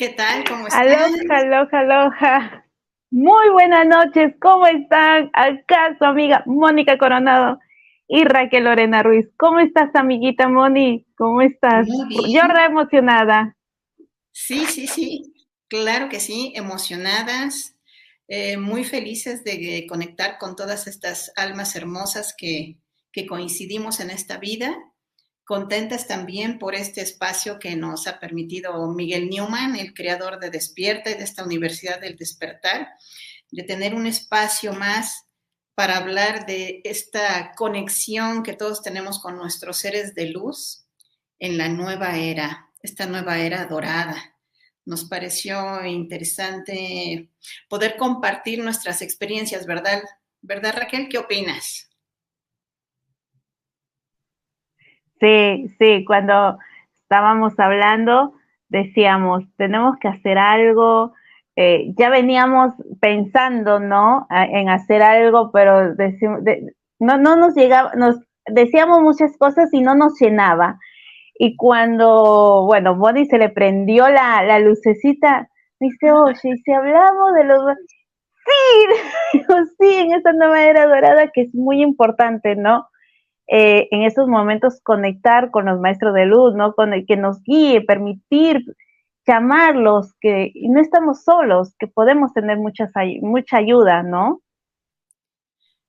¿Qué tal? ¿Cómo están? Aloha, aloha, aloha. Muy buenas noches, ¿cómo están? Acá su amiga Mónica Coronado y Raquel Lorena Ruiz. ¿Cómo estás, amiguita Moni? ¿Cómo estás? Yo re emocionada. Sí, sí, sí, claro que sí, emocionadas, eh, muy felices de conectar con todas estas almas hermosas que, que coincidimos en esta vida contentas también por este espacio que nos ha permitido Miguel Newman, el creador de Despierta y de esta Universidad del Despertar, de tener un espacio más para hablar de esta conexión que todos tenemos con nuestros seres de luz en la nueva era, esta nueva era dorada. Nos pareció interesante poder compartir nuestras experiencias, ¿verdad? ¿Verdad, Raquel? ¿Qué opinas? Sí, sí, cuando estábamos hablando decíamos, tenemos que hacer algo, eh, ya veníamos pensando, ¿no? En hacer algo, pero no, no nos llegaba, nos decíamos muchas cosas y no nos llenaba. Y cuando, bueno, Bonnie se le prendió la, la lucecita, dice, oye, si hablamos de los... Sí, sí, en esta nueva era dorada que es muy importante, ¿no? Eh, en esos momentos conectar con los maestros de luz, ¿no? Con el que nos guíe, permitir llamarlos, que no estamos solos, que podemos tener muchas, mucha ayuda, ¿no?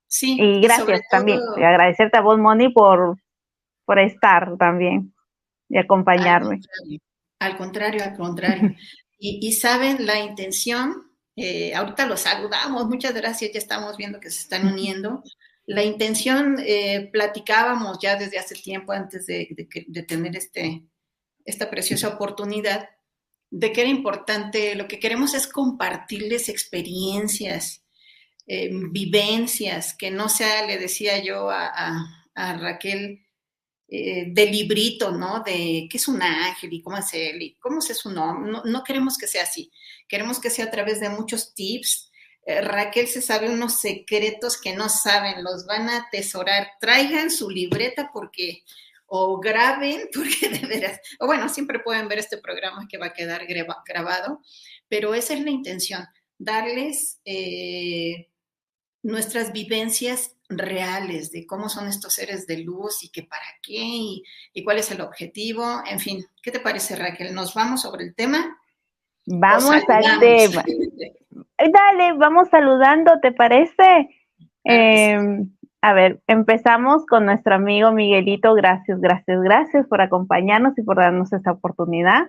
Sí. Y gracias también. agradecerte a vos, Moni, por, por estar también y acompañarme. Al contrario, al contrario. y, saben la intención, eh, ahorita los saludamos, muchas gracias, ya estamos viendo que se están uniendo. La intención, eh, platicábamos ya desde hace tiempo antes de, tener este, esta preciosa oportunidad, de que era importante, lo que queremos es compartirles experiencias, eh, vivencias, que no sea, le decía yo a, Raquel, eh, de librito, ¿no? De qué es un ángel y cómo es él y cómo es su nombre. No, queremos que sea así. Queremos que sea a través de muchos tips, Raquel se sabe unos secretos que no saben, los van a atesorar. Traigan su libreta porque, o graben, porque de veras, o bueno, siempre pueden ver este programa que va a quedar grabado, pero esa es la intención, darles eh, nuestras vivencias reales de cómo son estos seres de luz y qué para qué y cuál es el objetivo. En fin, ¿qué te parece, Raquel? ¿Nos vamos sobre el tema? Vamos al tema. Dale, vamos saludando, ¿te parece? Em, a ver, empezamos con nuestro amigo Miguelito. Gracias, gracias, gracias por acompañarnos y por darnos esta oportunidad.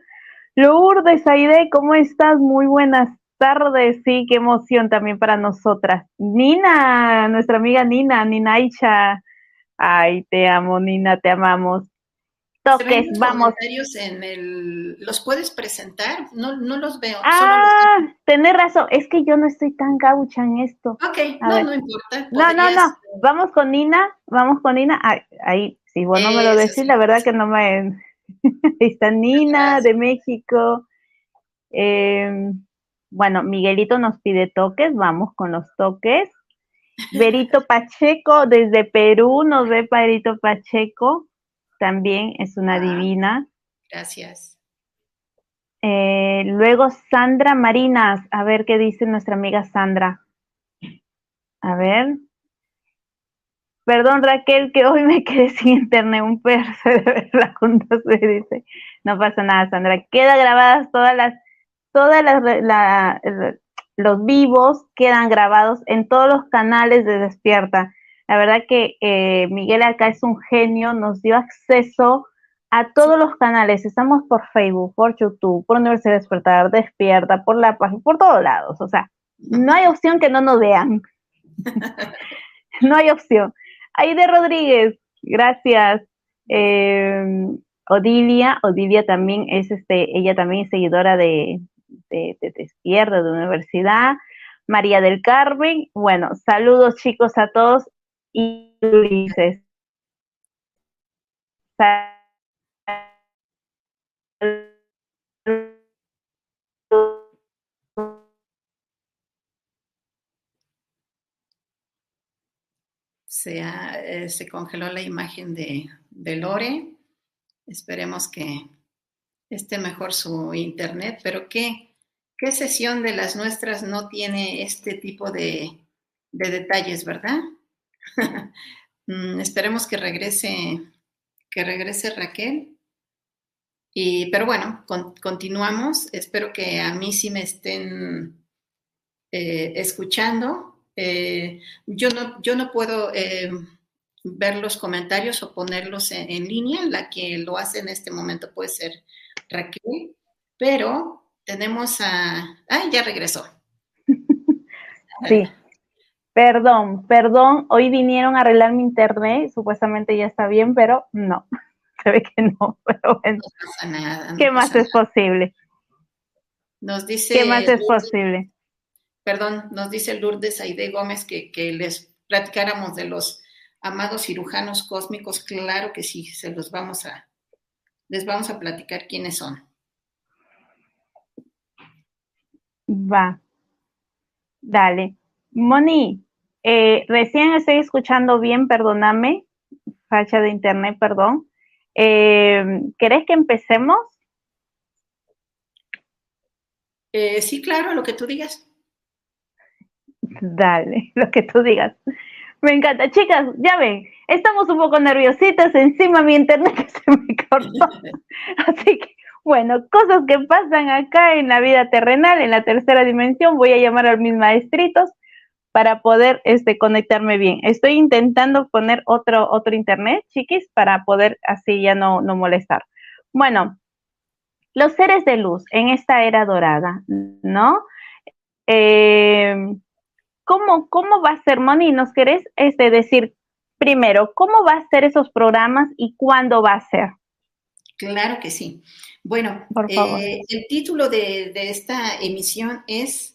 Lourdes Aide, ¿cómo estás? Muy buenas tardes. Sí, qué emoción también para nosotras. Nina, nuestra amiga Nina, Nina Aicha. Ay, te amo, Nina, te amamos toques, vamos. En el, ¿Los puedes presentar? No, no los veo. Ah, tenés razón, es que yo no estoy tan gaucha en esto. Ok, no, no importa. No, no, no, vamos con Nina, vamos con Nina. Ahí, si vos no me lo decís, la verdad que no me... ahí está Nina de México. Em, bueno, Miguelito nos pide toques, vamos con los toques. Berito Pacheco desde Perú, nos ve Berito Pacheco también es una divina. Gracias. Eh, luego Sandra Marinas, a ver qué dice nuestra amiga Sandra. A ver. Perdón Raquel, que hoy me quedé sin internet, un perro de verla juntos, se dice. No pasa nada, Sandra. Queda grabadas todas las, todas las, los vivos quedan grabados en todos los canales de Despierta. La verdad que eh, Miguel acá es un genio, nos dio acceso a todos los canales. Estamos por Facebook, por YouTube, por Universidad Despertar, Despierta, por la página, por todos lados. O sea, no hay opción que no nos vean. no hay opción. Aide Rodríguez, gracias. Eh, Odilia, Odilia también es este, ella también es seguidora de, de, de Despierta, de Universidad. María del Carmen, bueno, saludos chicos a todos y Ulises. Se, eh, se, congeló la imagen de, de Lore. Esperemos que esté mejor su internet, pero ¿qué, qué sesión de las nuestras no tiene este tipo de, de detalles, verdad? Mm, esperemos que regrese, que regrese Raquel. Y, pero bueno, continuamos. Espero que a mí sí me estén eh, escuchando. Eh, yo, no, yo no puedo eh, ver los comentarios o ponerlos en, en, línea. La que lo hace en este momento puede ser Raquel. Pero tenemos a... ¡Ay, ya regresó! Sí. Perdón, perdón, hoy vinieron a arreglar mi internet, supuestamente ya está bien, pero no, se ve que no, pero bueno. No pasa nada. ¿Qué más es posible? Nos dice. ¿Qué más es posible? Perdón, nos dice Lourdes Aide Gómez que, que les platicáramos de los amados cirujanos cósmicos. Claro que sí, se los vamos a, les vamos a platicar quiénes son. Va. Dale. Moni, eh, recién estoy escuchando bien, perdóname, facha de internet, perdón. Eh, ¿Querés que empecemos? Eh, sí, claro, lo que tú digas. Dale, lo que tú digas. Me encanta. Chicas, ya ven, estamos un poco nerviositas, encima mi internet se me cortó. Así que, bueno, cosas que pasan acá en la vida terrenal, en la tercera dimensión. Voy a llamar a mis maestritos para poder este, conectarme bien. Estoy intentando poner otro, otro internet, chiquis, para poder así ya no, no molestar. Bueno, los seres de luz en esta era dorada, ¿no? Eh, ¿cómo, ¿Cómo va a ser, Moni? ¿Nos querés este, decir primero cómo va a ser esos programas y cuándo va a ser? Claro que sí. Bueno, eh, el título de, de esta emisión es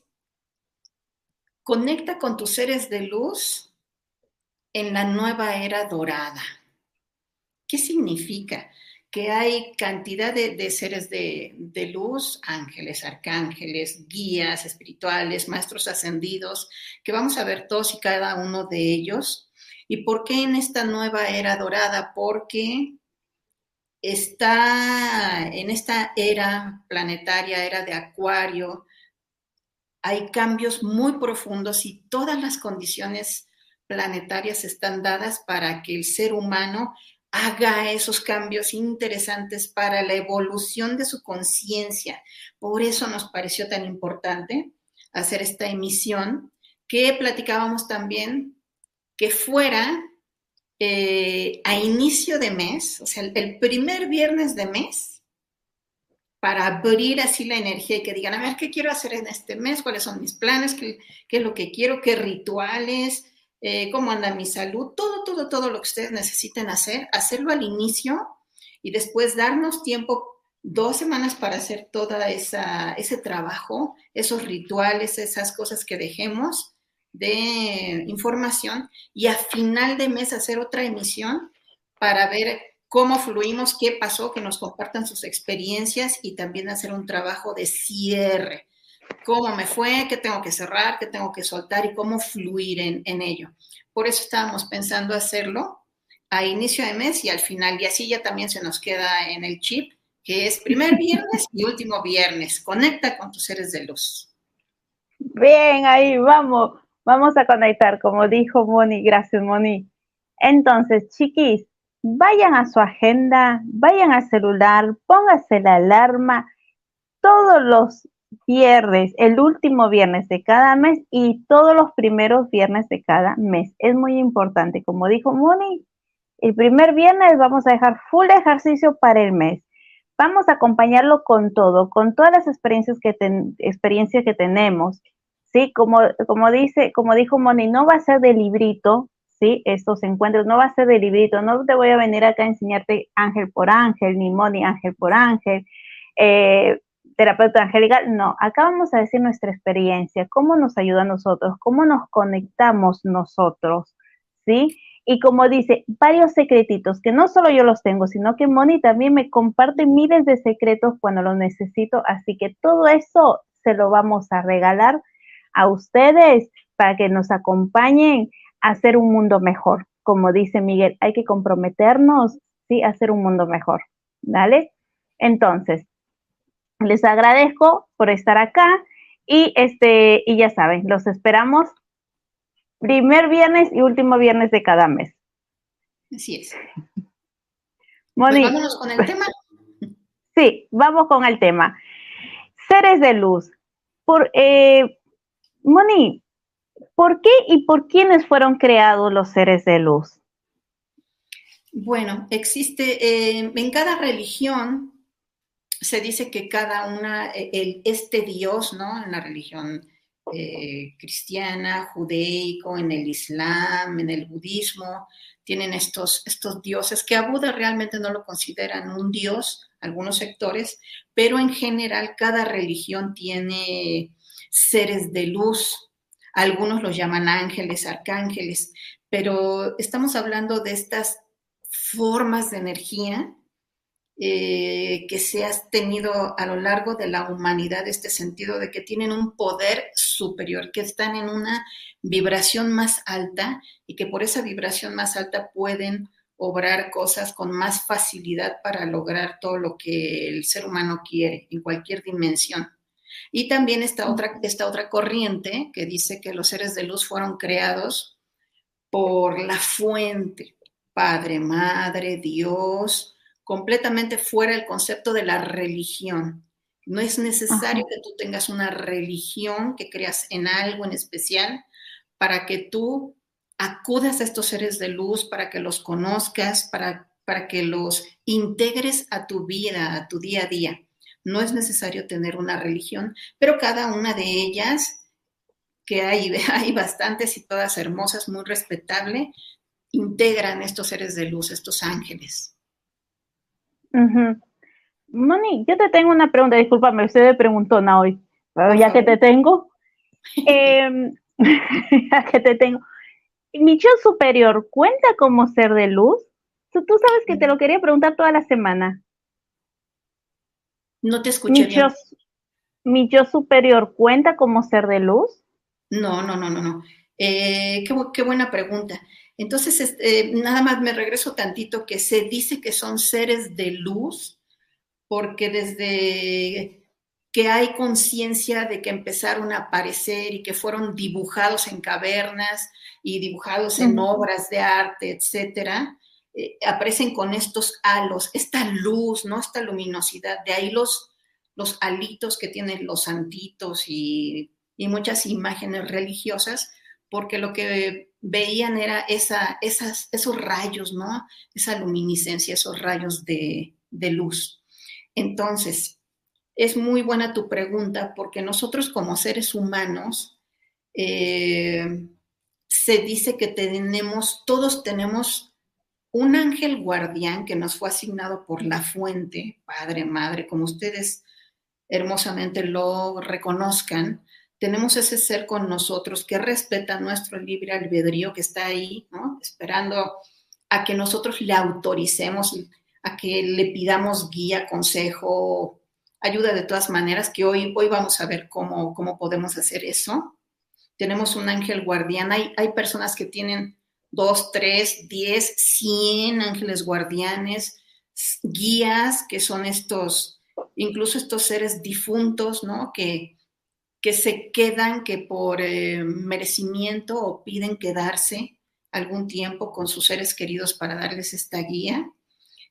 Conecta con tus seres de luz en la nueva era dorada. ¿Qué significa? Que hay cantidad de, seres de, luz, ángeles, arcángeles, guías espirituales, maestros ascendidos, que vamos a ver todos y cada uno de ellos. ¿Y por qué en esta nueva era dorada? Porque está en esta era planetaria, era de Acuario, hay cambios muy profundos y todas las condiciones planetarias están dadas para que el ser humano haga esos cambios interesantes para la evolución de su conciencia. Por eso nos pareció tan importante hacer esta emisión que platicábamos también que fuera eh, a inicio de mes, o sea, el primer viernes de mes, para abrir así la energía y que digan, a ver, ¿qué quiero hacer en este mes? ¿Cuáles son mis planes? ¿Qué, es lo que quiero? ¿Qué rituales? Eh, cómo anda mi salud, todo, todo, todo lo que ustedes necesiten hacer, hacerlo al inicio y después darnos tiempo, dos semanas para hacer esa, ese trabajo, esos rituales, esas cosas que dejemos de información y a final de mes hacer otra emisión para ver cómo fluimos, qué pasó, que nos compartan sus experiencias y también hacer un trabajo de cierre cómo me fue, qué tengo que cerrar, qué tengo que soltar y cómo fluir en, ello. Por eso estábamos pensando hacerlo a inicio de mes y al final, y así ya también se nos queda en el chip, que es primer viernes y último viernes. Conecta con tus seres de luz. Bien, ahí vamos, vamos a conectar, como dijo Moni, gracias Moni. Entonces, chiquis, vayan a su agenda, vayan al celular, póngase la alarma todos los viernes, el último viernes de cada mes y todos los primeros viernes de cada mes. Es muy importante. Como dijo Moni, el primer viernes vamos a dejar full ejercicio para el mes. Vamos a acompañarlo con todo, con todas las experiencias que, experiencias que tenemos. ¿sí? Como, como, dice, como dijo Moni, no va a ser de librito, ¿sí? Estos encuentros no va a ser de librito, no te voy a venir acá a enseñarte ángel por ángel, ni Moni ángel por ángel. Eh, terapeuta angelical, no, acá vamos a decir nuestra experiencia, cómo nos ayuda a nosotros, cómo nos conectamos nosotros, ¿sí? Y como dice, varios secretitos, que no solo yo los tengo, sino que Moni también me comparte miles de secretos cuando los necesito, así que todo eso se lo vamos a regalar a ustedes para que nos acompañen hacer un mundo mejor. Como dice Miguel, hay que comprometernos, ¿sí? A hacer un mundo mejor, ¿vale? Entonces, les agradezco por estar acá y este y ya saben, los esperamos primer viernes y último viernes de cada mes. Así es. Moni, pues vámonos con el tema. Sí, vamos con el tema. Seres de luz. Por, eh, Moni, ¿por qué y por quiénes fueron creados los seres de luz? Bueno, existe eh, en cada religión se dice que cada una, e, el, este Dios, ¿no? En la religión eh, cristiana, judeico, en el Islam, en el budismo, tienen estos, estos dioses que a Buda realmente no lo consideran un dios, algunos sectores, pero en general cada religión tiene seres de luz. Algunos los llaman ángeles, arcángeles, pero estamos hablando de estas formas de energía eh, que se ha tenido a lo largo de la humanidad, este sentido de que tienen un poder superior, que están en una vibración más alta y que por esa vibración más alta pueden obrar cosas con más facilidad para lograr todo lo que el ser humano quiere en cualquier dimensión. Y también esta otra, esta otra corriente que dice que los seres de luz fueron creados por la fuente, Padre, Madre, Dios, completamente fuera el concepto de la religión. No es necesario que tú tengas una religión, que creas en algo en especial, para que tú acudas a estos seres de luz, para que los conozcas, para, para que los integres a tu vida, a tu día a día. No es necesario tener una religión, pero cada una de ellas, que hay, hay bastantes y todas hermosas, muy respetable, integran estos seres de luz, estos ángeles. Moni, yo te tengo una pregunta, discúlpame, usted me preguntó hoy, pero ya que te tengo, em, ya que te tengo, mi yo superior cuenta como ser de luz. Tú, sabes que te lo quería preguntar toda la semana. No te escuché mi Yo, ¿Mi yo superior cuenta como ser de luz? No, no, no, no, no. Eh, qué, qué, buena pregunta. Entonces, este, nada más me regreso tantito que se dice que son seres de luz, porque desde que hay conciencia de que empezaron a aparecer y que fueron dibujados en cavernas y dibujados en obras de arte, etcétera, eh, aparecen con estos halos, esta luz, ¿no? Esta luminosidad, de ahí los, los alitos que tienen los santitos y, muchas imágenes religiosas, porque lo que veían era esa, esos rayos, ¿no? Esa luminiscencia, esos rayos de, de luz. Entonces, es muy buena tu pregunta porque nosotros como seres humanos, eh, se dice que tenemos, todos tenemos un ángel guardián que nos fue asignado por la fuente, Padre, Madre, como ustedes hermosamente lo reconozcan, tenemos ese ser con nosotros que respeta nuestro libre albedrío, que está ahí. Esperando a que nosotros le autoricemos, a que le pidamos guía, consejo, ayuda de todas maneras, que hoy, hoy vamos a ver cómo, cómo podemos hacer eso. Tenemos un ángel guardián. Hay, hay personas que tienen dos, tres, diez, cien ángeles guardianes, guías, que son estos, incluso estos seres difuntos, ¿no? Que, que se quedan, que por eh, merecimiento o piden quedarse algún tiempo con sus seres queridos para darles esta guía.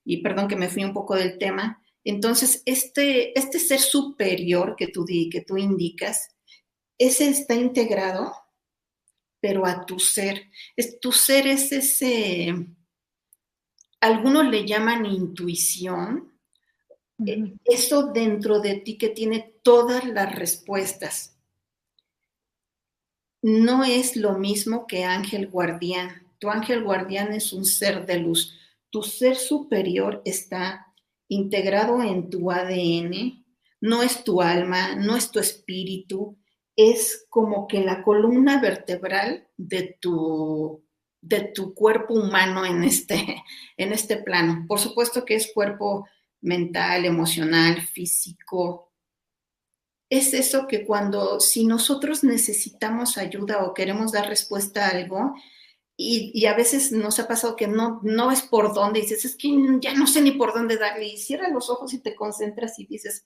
Y perdón que me fui un poco del tema, entonces, este, este ser superior que tú, que tú indicas, ese está integrado, pero a tu ser. Es, tu ser es ese, algunos le llaman intuición, eh, eso dentro de ti que tiene todas las respuestas. No es lo mismo que ángel guardián. Tu ángel guardián es un ser de luz. Tu ser superior está integrado en tu ADN, no es tu alma, no es tu espíritu, es como que la columna vertebral de tu, de tu cuerpo humano en este, en este plano. Por supuesto que es cuerpo mental, emocional, físico. Es eso que cuando, si nosotros necesitamos ayuda o queremos dar respuesta a algo, y, a veces nos ha pasado que no, no es por dónde, dices, es que ya no sé ni por dónde darle, y cierras los ojos y te concentras y dices,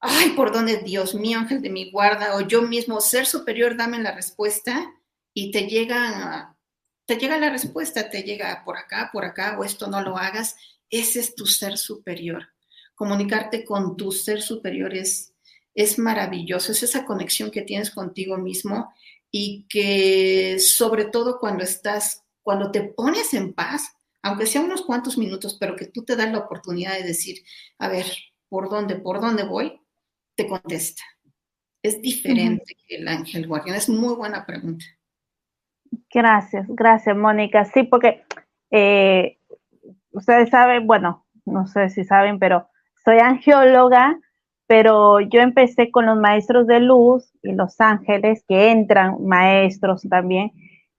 ay, por dónde, Dios mío, ángel de mi guarda, o yo mismo, ser superior, dame la respuesta, y te llega, te llega la respuesta, te llega por acá, por acá, o esto no lo hagas, ese es tu ser superior. Comunicarte con tu ser superior es, es maravilloso, es esa conexión que tienes contigo mismo y que sobre todo cuando estás, cuando te pones en paz, aunque sea unos cuantos minutos, pero que tú te das la oportunidad de decir, a ver, ¿por dónde, por dónde voy? Te contesta. Es diferente que el ángel guardián. Es muy buena pregunta. Gracias, gracias, Mónica. Sí, porque eh, ustedes saben, bueno, no sé si saben, pero soy angióloga pero yo empecé con los maestros de luz y los ángeles, que entran maestros también,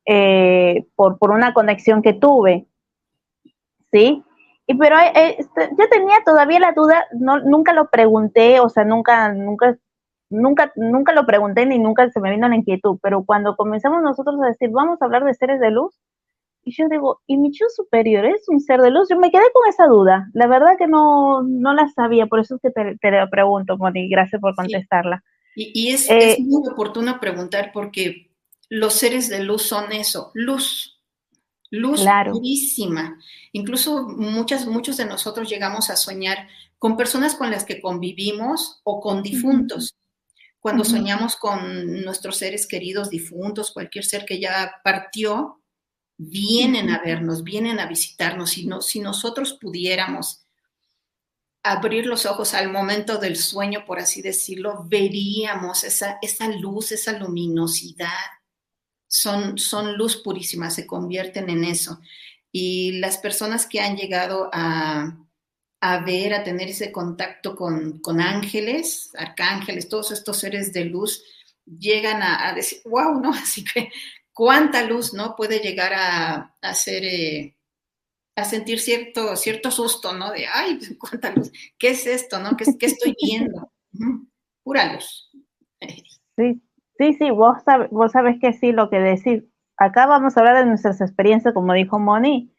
eh, por, por una conexión que tuve, ¿sí? Y pero eh, este, yo tenía todavía la duda, no, nunca lo pregunté, o sea, nunca, nunca, nunca, nunca lo pregunté ni nunca se me vino la inquietud, pero cuando comenzamos nosotros a decir, vamos a hablar de seres de luz, y yo digo, ¿y mi yo superior es un ser de luz? Yo me quedé con esa duda. La verdad que no, no la sabía, por eso es que te, te lo pregunto, Moni. Gracias por contestarla. Y, es, es, eh, muy oportuno preguntar porque los seres de luz son eso, luz, luz purísima. Incluso muchas, muchos de nosotros llegamos a soñar con personas con las que convivimos o con difuntos. Cuando soñamos con nuestros seres queridos difuntos, cualquier ser que ya partió, vienen a vernos, vienen a visitarnos. Si, no, si nosotros pudiéramos abrir los ojos al momento del sueño, por así decirlo, veríamos esa, esa luz, esa luminosidad. Son, son luz purísima, se convierten en eso. Y las personas que han llegado a, ver, a tener ese contacto con, ángeles, arcángeles, todos estos seres de luz, llegan a, a, decir, wow, ¿no? Así que cuánta luz, ¿no? Puede llegar a, hacer, eh, a sentir cierto, cierto susto, ¿no? De, ay, cuánta luz, ¿qué es esto, no? ¿Qué, qué estoy viendo? Pura luz. Sí, sí, sí, vos, sabés que sí, lo que decir. Acá vamos a hablar de nuestras experiencias, como dijo Moni.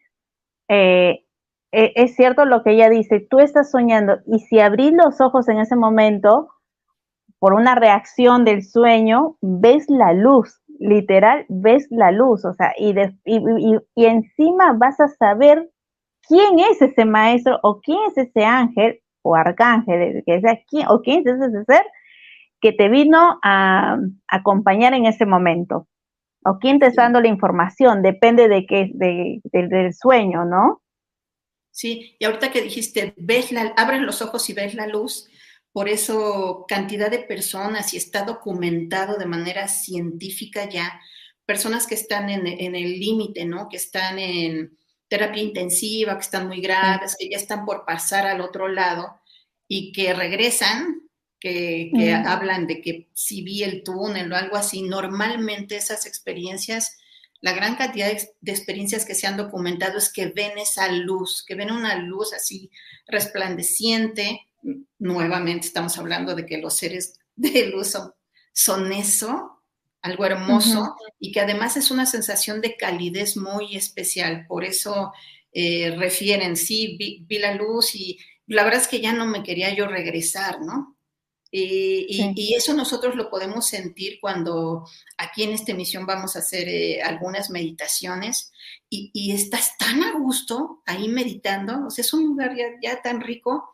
Eh, e, es cierto lo que ella dice, tú estás soñando y si abrís los ojos en ese momento, por una reacción del sueño, ves la luz literal ves la luz, o sea, y, y, encima vas a saber quién es ese maestro o quién es ese ángel o arcángel, que sea, quién, o quién es ese ser que te vino a, acompañar en ese momento. O quién te está dando la información, depende de qué, de, del sueño, ¿no? Sí, y ahorita que dijiste, ves la, abres los ojos y ves la luz, por eso cantidad de personas y está documentado de manera científica ya, personas que están en, el límite, ¿no? Que están en terapia intensiva, que están muy graves, que ya están por pasar al otro lado y que regresan, que, hablan de que si vi el túnel o algo así, normalmente esas experiencias, la gran cantidad de experiencias que se han documentado es que ven esa luz, que ven una luz así resplandeciente, nuevamente estamos hablando de que los seres de luz son, eso, algo hermoso, y que además es una sensación de calidez muy especial. Por eso eh, refieren, sí, vi, la luz y la verdad es que ya no me quería yo regresar, ¿no? Y, eso nosotros lo podemos sentir cuando aquí en esta emisión vamos a hacer eh, algunas meditaciones y, estás tan a gusto ahí meditando, o sea, es un lugar ya tan rico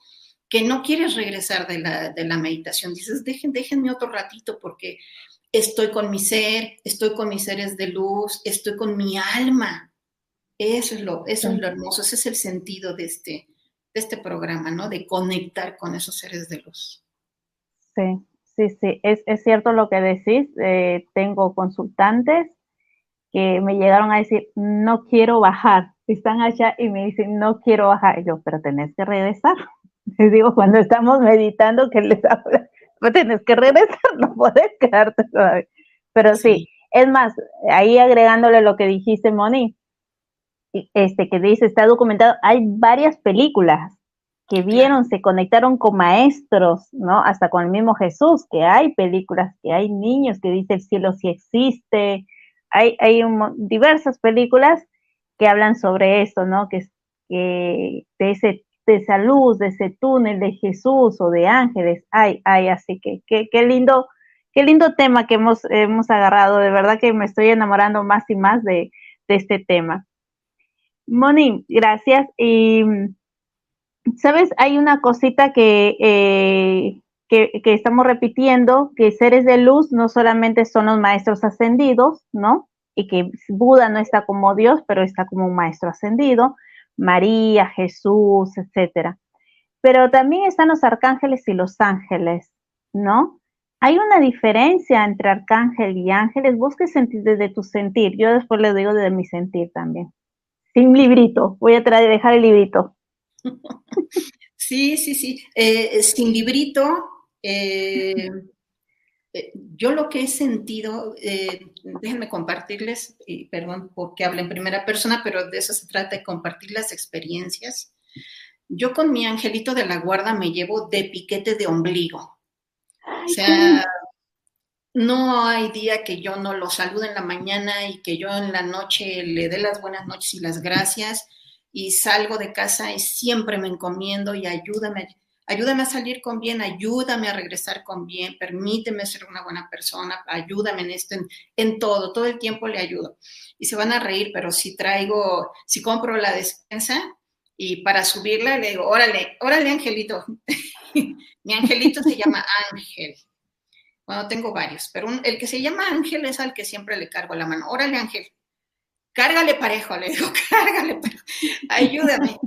que no quieres regresar de la, meditación. Dices, Dejen, déjenme otro ratito porque estoy con mi ser, estoy con mis seres de luz, estoy con mi alma. Eso es lo, eso es lo hermoso, ese es el sentido de este, de este programa, ¿no? De conectar con esos seres de luz. Sí, sí, sí, es, cierto lo que decís. Eh, tengo consultantes que me llegaron a decir, no quiero bajar. Están allá y me dicen, no quiero bajar. Y yo, pero tenés que regresar. Les digo, cuando estamos meditando, que les habla, pues tienes que regresar, no puedes quedarte todavía. Pero sí. es más, ahí agregándole lo que dijiste, Moni, este que dice, está documentado, hay varias películas que vieron, se conectaron con maestros, ¿no? Hasta con el mismo Jesús, que hay películas, que hay niños que dice el cielo sí existe, hay, hay diversas películas que hablan sobre eso, ¿no? Que, que de ese de esa luz, de ese túnel de Jesús o de ángeles. Ay, ay, así que qué lindo, qué lindo tema que hemos, hemos agarrado. De verdad que me estoy enamorando más y más de, este tema. Moni, gracias. Y, ¿sabes? Hay una cosita que, eh, que, que, estamos repitiendo, que seres de luz no solamente son los maestros ascendidos, ¿no? Y que Buda no está como Dios, pero está como un maestro ascendido, María, Jesús, etcétera. Pero también están los arcángeles y los ángeles, ¿no? Hay una diferencia entre arcángel y ángeles. Vos qué sentís desde tu sentir. Yo después le digo desde mi sentir también. Sin librito. Voy a dejar el librito. Sí, sí, sí. Eh, sin librito. Eh, eh, yo lo que he sentido, eh, déjenme compartirles, y perdón porque hablo en primera persona, pero de eso se trata, de compartir las experiencias. Yo con mi angelito de la guarda me llevo de piquete de ombligo. o sea, no hay día que yo no lo salude en la mañana y que yo en la noche le dé las buenas noches y las gracias y salgo de casa y siempre me encomiendo y ayúdame ayúdame a salir con bien, ayúdame a regresar con bien, permíteme ser una buena persona, ayúdame en esto, en, todo, todo el tiempo le ayudo. Y se van a reír, pero si traigo, si compro la despensa y para subirla le digo, órale, órale, Angelito. Mi angelito se llama Ángel. Bueno, tengo varios, pero el que se llama Ángel es al que siempre le cargo la mano. Órale, Ángel, cárgale parejo, le digo, cárgale parejo, ayúdame.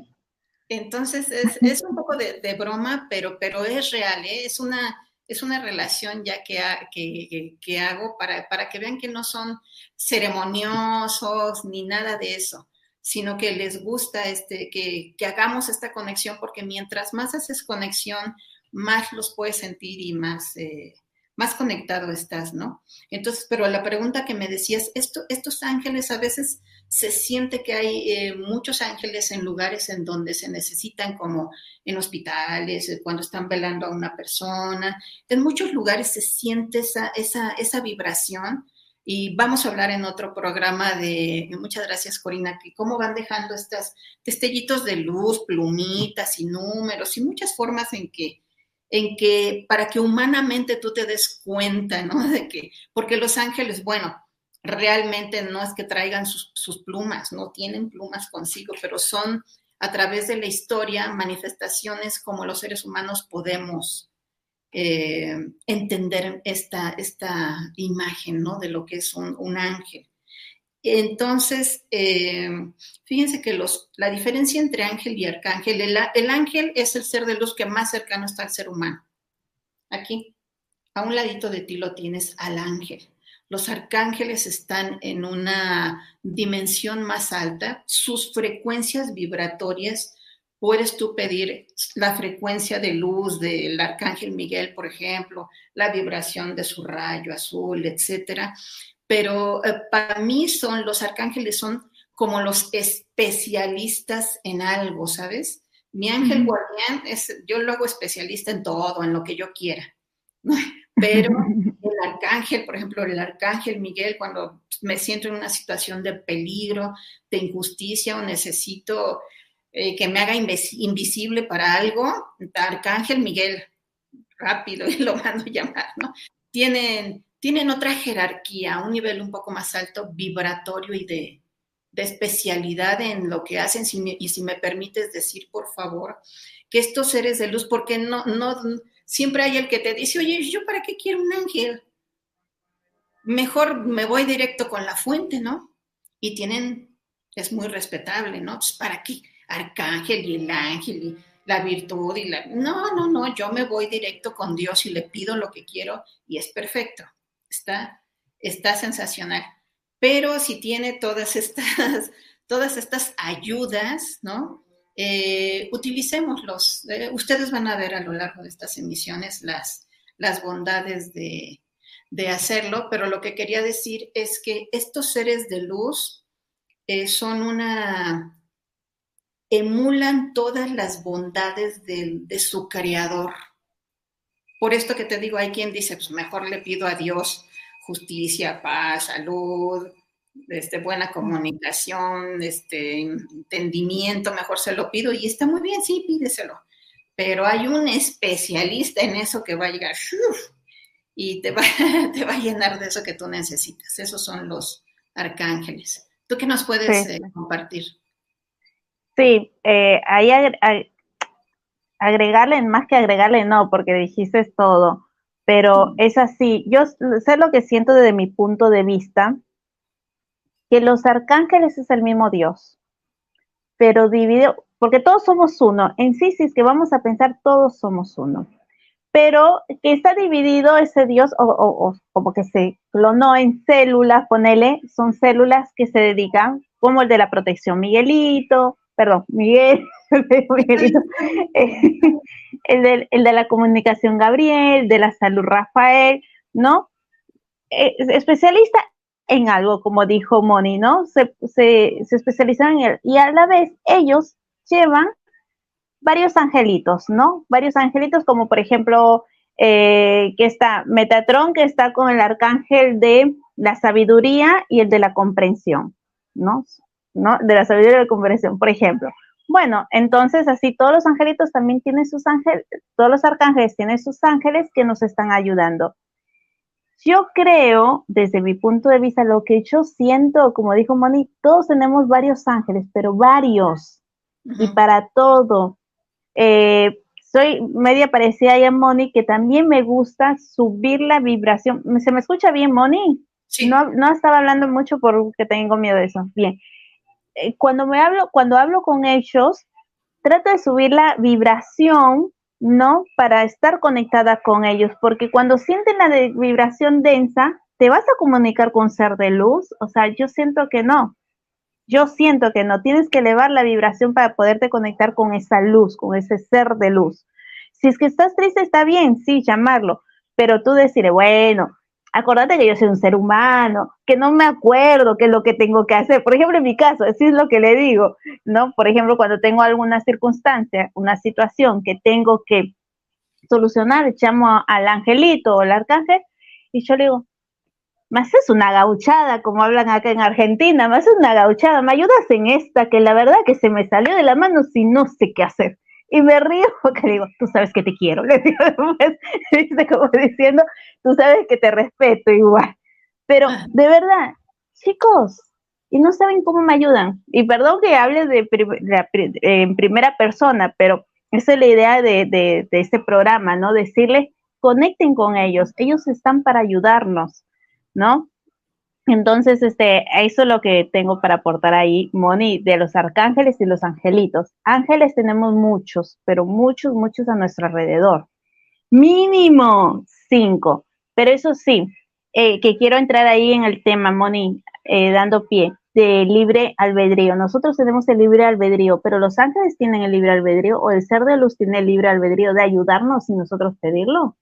Entonces es, un poco de, broma, pero, pero es real, ¿eh? es, una, es una relación ya que, que, hago para, para, que vean que no son ceremoniosos ni nada de eso, sino que les gusta este, que, hagamos esta conexión, porque mientras más haces conexión, más los puedes sentir y más, eh, más conectado estás, ¿no? Entonces, pero la pregunta que me decías, esto, estos ángeles a veces se siente que hay eh, muchos ángeles en lugares en donde se necesitan, como en hospitales, eh, cuando están velando a una persona. En muchos lugares se siente esa, esa, esa vibración. Y vamos a hablar en otro programa de, muchas gracias Corina, que cómo van dejando estas destellitos de luz, plumitas y números y muchas formas en que, en que para que humanamente tú te des cuenta, ¿no? De que, porque los ángeles, bueno, realmente no es que traigan sus, plumas, no tienen plumas consigo, pero son a través de la historia manifestaciones como los seres humanos podemos eh, entender esta, esta imagen, ¿no? De lo que es un, ángel. Entonces, eh, fíjense que los, la diferencia entre ángel y arcángel, el, el, ángel es el ser de luz que más cercano está al ser humano. Aquí, a un ladito de ti lo tienes al ángel. Los arcángeles están en una dimensión más alta, sus frecuencias vibratorias puedes tú pedir la frecuencia de luz del arcángel Miguel, por ejemplo, la vibración de su rayo azul, etcétera. Pero eh, para mí son los arcángeles son como los especialistas en algo, ¿sabes? Mi ángel guardián es, yo lo hago especialista en todo, en lo que yo quiera. Pero el arcángel, por ejemplo, el arcángel Miguel, cuando me siento en una situación de peligro, de injusticia o necesito eh, que me haga invisible para algo, Arcángel Miguel, rápido, y lo mando a llamar, ¿no? Tienen, tienen otra jerarquía, un nivel un poco más alto, vibratorio y de, especialidad en lo que hacen. y si me permites decir, por favor, que estos seres de luz, porque no, no, siempre hay el que te dice, oye, ¿yo para qué quiero un ángel? Mejor me voy directo con la fuente, ¿no? Y tienen, es muy respetable, ¿no? Pues, ¿para qué? arcángel y el ángel y la virtud y la... No, no, no, yo me voy directo con Dios y le pido lo que quiero y es perfecto. Está, está sensacional. Pero si tiene todas estas, todas estas ayudas, ¿no? Eh, utilicémoslos. Eh, ustedes van a ver a lo largo de estas emisiones las, las bondades de, de hacerlo, pero lo que quería decir es que estos seres de luz eh, son una emulan todas las bondades de, su creador. Por esto que te digo, hay quien dice, pues mejor le pido a Dios justicia, paz, salud, este, buena comunicación, este, entendimiento, mejor se lo pido y está muy bien, sí, pídeselo. Pero hay un especialista en eso que va a llegar y te va, te va a llenar de eso que tú necesitas. Esos son los arcángeles. ¿Tú qué nos puedes eh, compartir? Sí, eh, ahí agregarle, más que agregarle, no, porque dijiste todo, pero es así. Yo sé lo que siento desde mi punto de vista, que los arcángeles es el mismo Dios, pero dividido, porque todos somos uno. En sí, sí, es que vamos a pensar, todos somos uno. Pero que está dividido ese Dios, o, o como que se clonó en células, ponele, son células que se dedican, como el de la protección Miguelito, perdón, Miguel, el, de, el de la comunicación Gabriel, de la salud Rafael, ¿no? Eh, especialista en algo, como dijo Moni, ¿no? Se, se, especializan en él. Y a la vez ellos llevan varios angelitos, ¿no? Varios angelitos, como por ejemplo, eh, que está Metatron, que está con el arcángel de la sabiduría y el de la comprensión, ¿no? ¿no? De la sabiduría de la comprensión, por ejemplo. Bueno, entonces así todos los angelitos también tienen sus ángeles, todos los arcángeles tienen sus ángeles que nos están ayudando. Yo creo, desde mi punto de vista, lo que yo siento, como dijo Moni, todos tenemos varios ángeles, pero varios, y para todo. Eh, soy media parecida a Moni, que también me gusta subir la vibración. ¿Se me escucha bien, Moni? Sí. No, no estaba hablando mucho porque tengo miedo de eso. Bien. Eh, cuando me hablo, cuando hablo con ellos, trato de subir la vibración, ¿no? Para estar conectada con ellos, porque cuando sienten la vibración densa, ¿te vas a comunicar con ser de luz? O sea, yo siento que no. Yo siento que no. Tienes que elevar la vibración para poderte conectar con esa luz, con ese ser de luz. Si es que estás triste, está bien, sí, llamarlo, pero tú decirle, bueno, acordate que yo soy un ser humano, que no me acuerdo qué es lo que tengo que hacer. Por ejemplo, en mi caso, así es lo que le digo, ¿no? Por ejemplo, cuando tengo alguna circunstancia, una situación que tengo que solucionar, llamo al angelito o al arcángel y yo le digo, me haces una gauchada, como hablan acá en Argentina, me haces una gauchada, me ayudas en esta, que la verdad que se me salió de la mano si no sé qué hacer y me río porque digo, tú sabes que te quiero, le digo después, como diciendo, tú sabes que te respeto igual. Pero de verdad, chicos, y no saben cómo me ayudan. Y perdón que hable de, en primera persona, pero esa es la idea de, de, de este programa, ¿no? Decirles, conecten con ellos, ellos están para ayudarnos, ¿no? Entonces, este, eso es lo que tengo para aportar ahí, Moni, de los arcángeles y los angelitos. Ángeles tenemos muchos, pero muchos, muchos a nuestro alrededor. Mínimo cinco. Pero eso sí, eh, que quiero entrar ahí en el tema, Moni, eh, dando pie, de libre albedrío. Nosotros tenemos el libre albedrío, pero los ángeles tienen el libre albedrío o el ser de luz tiene el libre albedrío de ayudarnos sin nosotros pedirlo.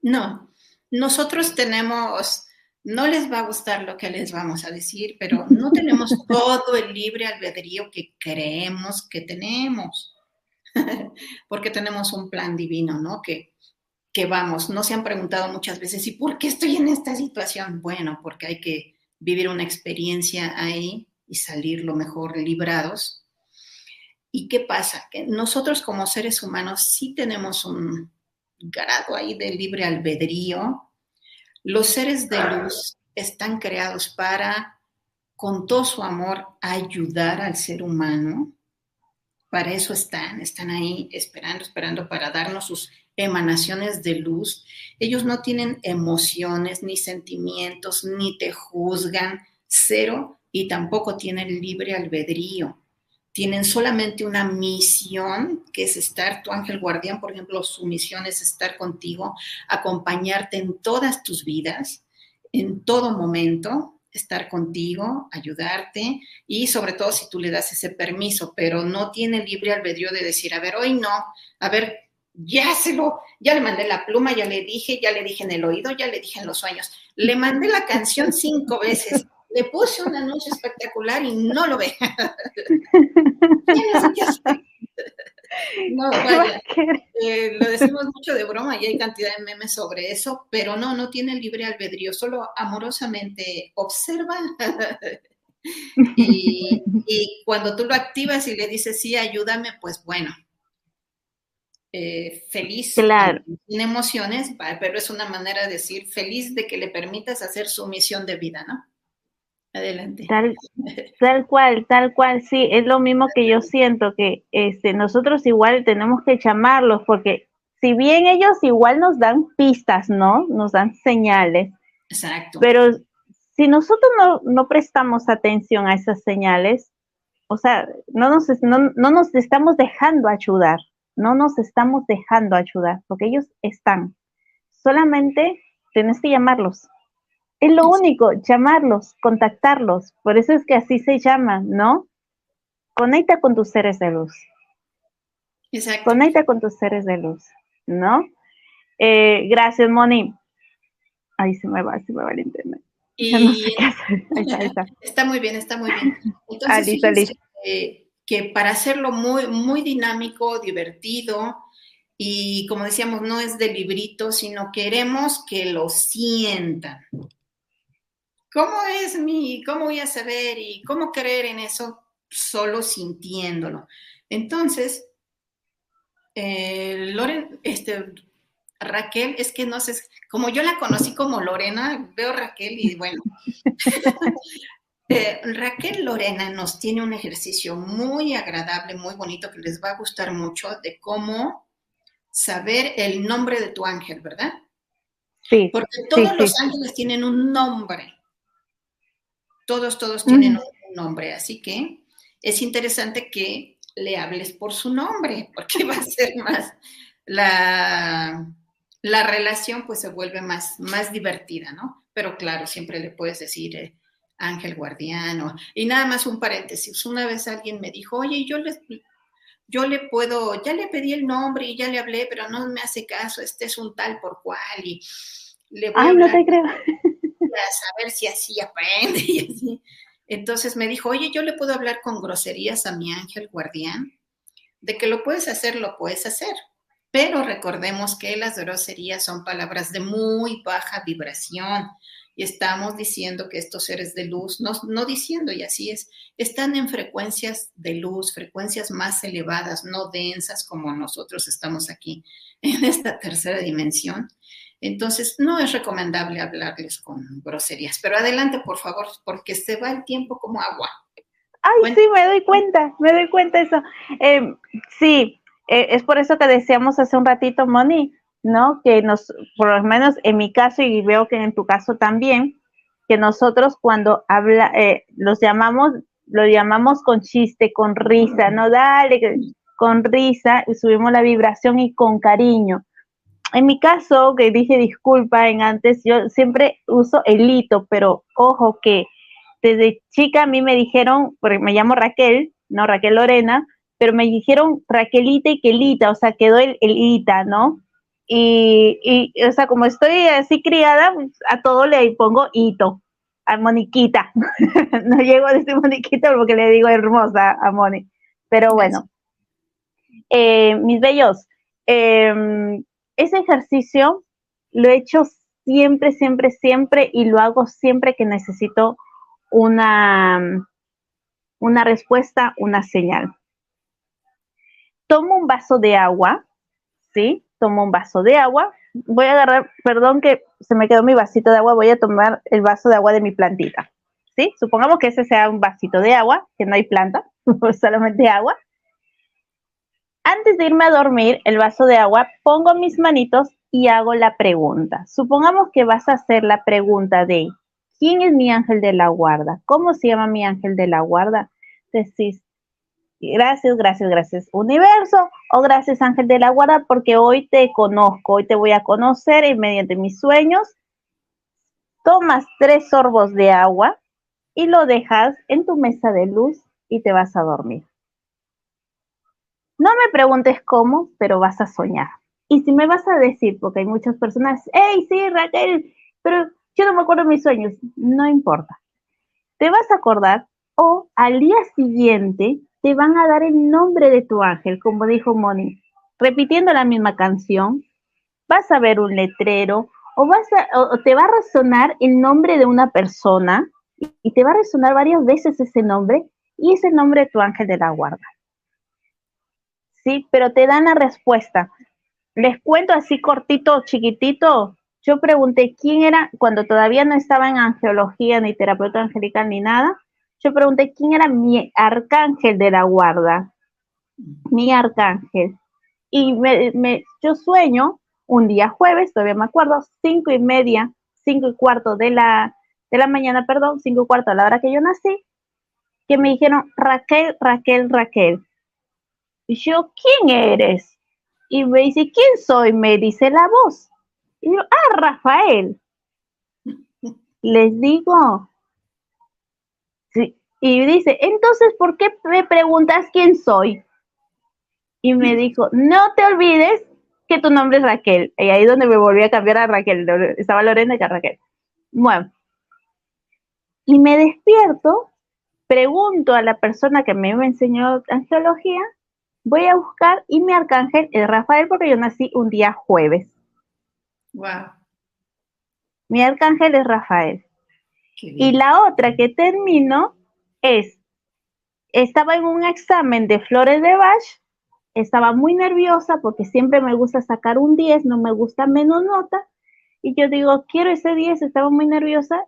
No, nosotros tenemos no les va a gustar lo que les vamos a decir, pero no tenemos todo el libre albedrío que creemos que tenemos, porque tenemos un plan divino, ¿no? Que, que vamos, no se han preguntado muchas veces, ¿y por qué estoy en esta situación? Bueno, porque hay que vivir una experiencia ahí y salir lo mejor librados. ¿Y qué pasa? Que nosotros como seres humanos sí tenemos un grado ahí de libre albedrío, los seres de luz están creados para, con todo su amor, ayudar al ser humano. Para eso están, están ahí esperando, esperando para darnos sus emanaciones de luz. Ellos no tienen emociones, ni sentimientos, ni te juzgan, cero, y tampoco tienen libre albedrío tienen solamente una misión, que es estar, tu ángel guardián, por ejemplo, su misión es estar contigo, acompañarte en todas tus vidas, en todo momento, estar contigo, ayudarte y sobre todo si tú le das ese permiso, pero no tiene libre albedrío de decir, a ver, hoy no, a ver, ya se lo, ya le mandé la pluma, ya le dije, ya le dije en el oído, ya le dije en los sueños, le mandé la canción cinco veces le puse un anuncio espectacular y no lo ve. no, vaya, eh, lo decimos mucho de broma y hay cantidad de memes sobre eso, pero no, no tiene libre albedrío, solo amorosamente observa. y, cuando tú lo activas y le dices, sí, ayúdame, pues bueno, eh, feliz, claro. sin emociones, pero es una manera de decir feliz de que le permitas hacer su misión de vida, ¿no? Adelante. Tal, tal cual, tal cual, sí, es lo mismo que yo siento, que este, nosotros igual tenemos que llamarlos, porque si bien ellos igual nos dan pistas, ¿no? Nos dan señales. Exacto. Pero si nosotros no, no prestamos atención a esas señales, o sea, no nos, no, no nos estamos dejando ayudar, no nos estamos dejando ayudar, porque ellos están. Solamente tienes que llamarlos. Es lo único, llamarlos, contactarlos. Por eso es que así se llama, ¿no? Conecta con tus seres de luz. Exacto. Conecta con tus seres de luz, ¿no? Eh, gracias, Moni. Ahí se me va, se me va el internet. está, muy bien, está muy bien. Entonces, ah, que para hacerlo muy, muy dinámico, divertido, y como decíamos, no es de librito, sino queremos que lo sientan. ¿Cómo es mi, cómo voy a saber y cómo creer en eso? Solo sintiéndolo. Entonces, eh, este, Raquel, es que no sé, como yo la conocí como Lorena, veo Raquel y bueno. Eh, Raquel Lorena nos tiene un ejercicio muy agradable, muy bonito, que les va a gustar mucho, de cómo saber el nombre de tu ángel, ¿verdad? Sí. Porque todos los ángeles tienen un nombre. Todos, todos tienen un nombre, así que es interesante que le hables por su nombre, porque va a ser más, la, la relación pues se vuelve más, más divertida, ¿no? Pero claro, siempre le puedes decir eh, ángel guardiano. Y nada más un paréntesis, una vez alguien me dijo, oye, yo les, yo le puedo, ya le pedí el nombre y ya le hablé, pero no me hace caso, este es un tal por cual y le voy Ay, no te creo a saber si así aprende y así. Entonces me dijo, oye, yo le puedo hablar con groserías a mi ángel guardián. De que lo puedes hacer, lo puedes hacer. Pero recordemos que las groserías son palabras de muy baja vibración. Y estamos diciendo que estos seres de luz, no, no diciendo, y así es, están en frecuencias de luz, frecuencias más elevadas, no densas como nosotros estamos aquí en esta tercera dimensión. Entonces, no es recomendable hablarles con groserías. Pero adelante, por favor, porque se va el tiempo como agua. Ay, sí, me doy cuenta, me doy cuenta eso. Eh, sí, eh, es por eso que decíamos hace un ratito, Moni, ¿no? Que nos, por lo menos en mi caso, y veo que en tu caso también, que nosotros cuando habla, eh, los llamamos, lo llamamos con chiste, con risa, ¿no? Dale, con risa, y subimos la vibración y con cariño. En mi caso, que dije disculpa en antes, yo siempre uso el hito, pero ojo que desde chica a mí me dijeron, porque me llamo Raquel, no Raquel Lorena, pero me dijeron Raquelita y Quelita, o sea, quedó el, el ita, ¿no? Y, y, o sea, como estoy así criada, pues, a todo le pongo hito, a Moniquita. no llego a decir Moniquita porque le digo hermosa a Moni. Pero bueno, eh, mis bellos, em, ese ejercicio lo he hecho siempre, siempre, siempre y lo hago siempre que necesito una, una respuesta, una señal. Tomo un vaso de agua, ¿sí? Tomo un vaso de agua. Voy a agarrar, perdón que se me quedó mi vasito de agua, voy a tomar el vaso de agua de mi plantita, ¿sí? Supongamos que ese sea un vasito de agua, que no hay planta, solamente agua. Antes de irme a dormir, el vaso de agua, pongo mis manitos y hago la pregunta. Supongamos que vas a hacer la pregunta de ¿quién es mi ángel de la guarda? ¿Cómo se llama mi ángel de la guarda? Decís, gracias, gracias, gracias universo o gracias ángel de la guarda porque hoy te conozco, hoy te voy a conocer y mediante mis sueños tomas tres sorbos de agua y lo dejas en tu mesa de luz y te vas a dormir. No me preguntes cómo, pero vas a soñar. Y si me vas a decir, porque hay muchas personas, hey, sí, Raquel, pero yo no me acuerdo de mis sueños, no importa. Te vas a acordar o al día siguiente te van a dar el nombre de tu ángel, como dijo Moni, repitiendo la misma canción, vas a ver un letrero o, vas o te va a resonar el nombre de una persona y te va a resonar varias veces ese nombre y es el nombre de tu ángel de la guarda. ¿sí? Pero te dan la respuesta. Les cuento así cortito, chiquitito. Yo pregunté quién era, cuando todavía no estaba en angeología, ni terapeuta angelical, ni nada. Yo pregunté quién era mi arcángel de la guarda. Mi arcángel. Y me, yo sueño un día jueves, todavía me acuerdo, cinco y media, cinco y cuarto de la, de la mañana, perdón, cinco y cuarto a la hora que yo nací, que me dijeron Raquel, Raquel, Raquel. Y yo, ¿quién eres? Y me dice, ¿quién soy? Me dice la voz. Y yo, ah, Rafael. Les digo. Y dice, entonces, ¿por qué me preguntas quién soy? Y me dijo, no te olvides que tu nombre es Raquel. Y ahí es donde me volví a cambiar a Raquel. Estaba Lorena y Raquel. Bueno. Y me despierto, pregunto a la persona que me enseñó angiología voy a buscar y mi arcángel es Rafael porque yo nací un día jueves. Wow. Mi arcángel es Rafael. Y la otra que termino es, estaba en un examen de flores de Bach, estaba muy nerviosa porque siempre me gusta sacar un 10, no me gusta menos nota, y yo digo, quiero ese 10, estaba muy nerviosa,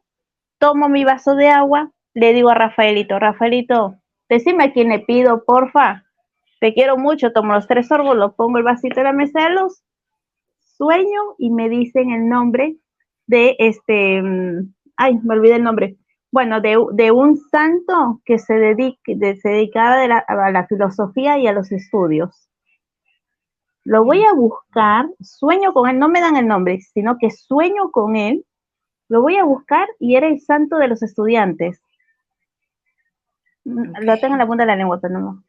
tomo mi vaso de agua, le digo a Rafaelito, Rafaelito, decime a quién le pido, porfa, te quiero mucho, tomo los tres sorbos, lo pongo el vasito en la mesa de luz, sueño y me dicen el nombre de este, mm, ay, me olvidé el nombre, bueno, de, un santo que se, dedique, se dedicaba a la filosofía y a los estudios. Lo voy a buscar, sueño con él, no me dan el nombre, sino que sueño con él, lo voy a buscar y era el santo de los estudiantes. Lo tengo en la punta de la lengua, pero no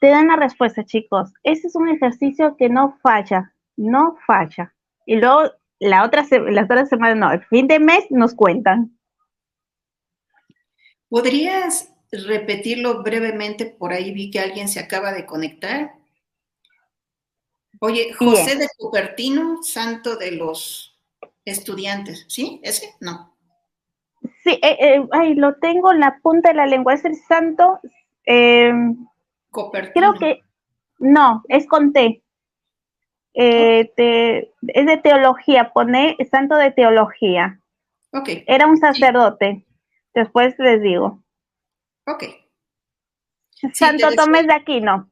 te dan la respuesta, chicos. Ese es un ejercicio que no falla, no falla. Y luego la otra, la otra semana, no, el fin de mes nos cuentan. ¿Podrías repetirlo brevemente? Por ahí vi que alguien se acaba de conectar. Oye, José de Cupertino, santo de los estudiantes, ¿sí? ¿Ese? No. Sí, eh, eh, ay, lo tengo en la punta de la lengua, es el santo eh, Creo que no, es con T. Eh, es de teología, pone santo de teología. Ok. Era un sacerdote. Después les digo. Ok. Santo Tomás de Aquino.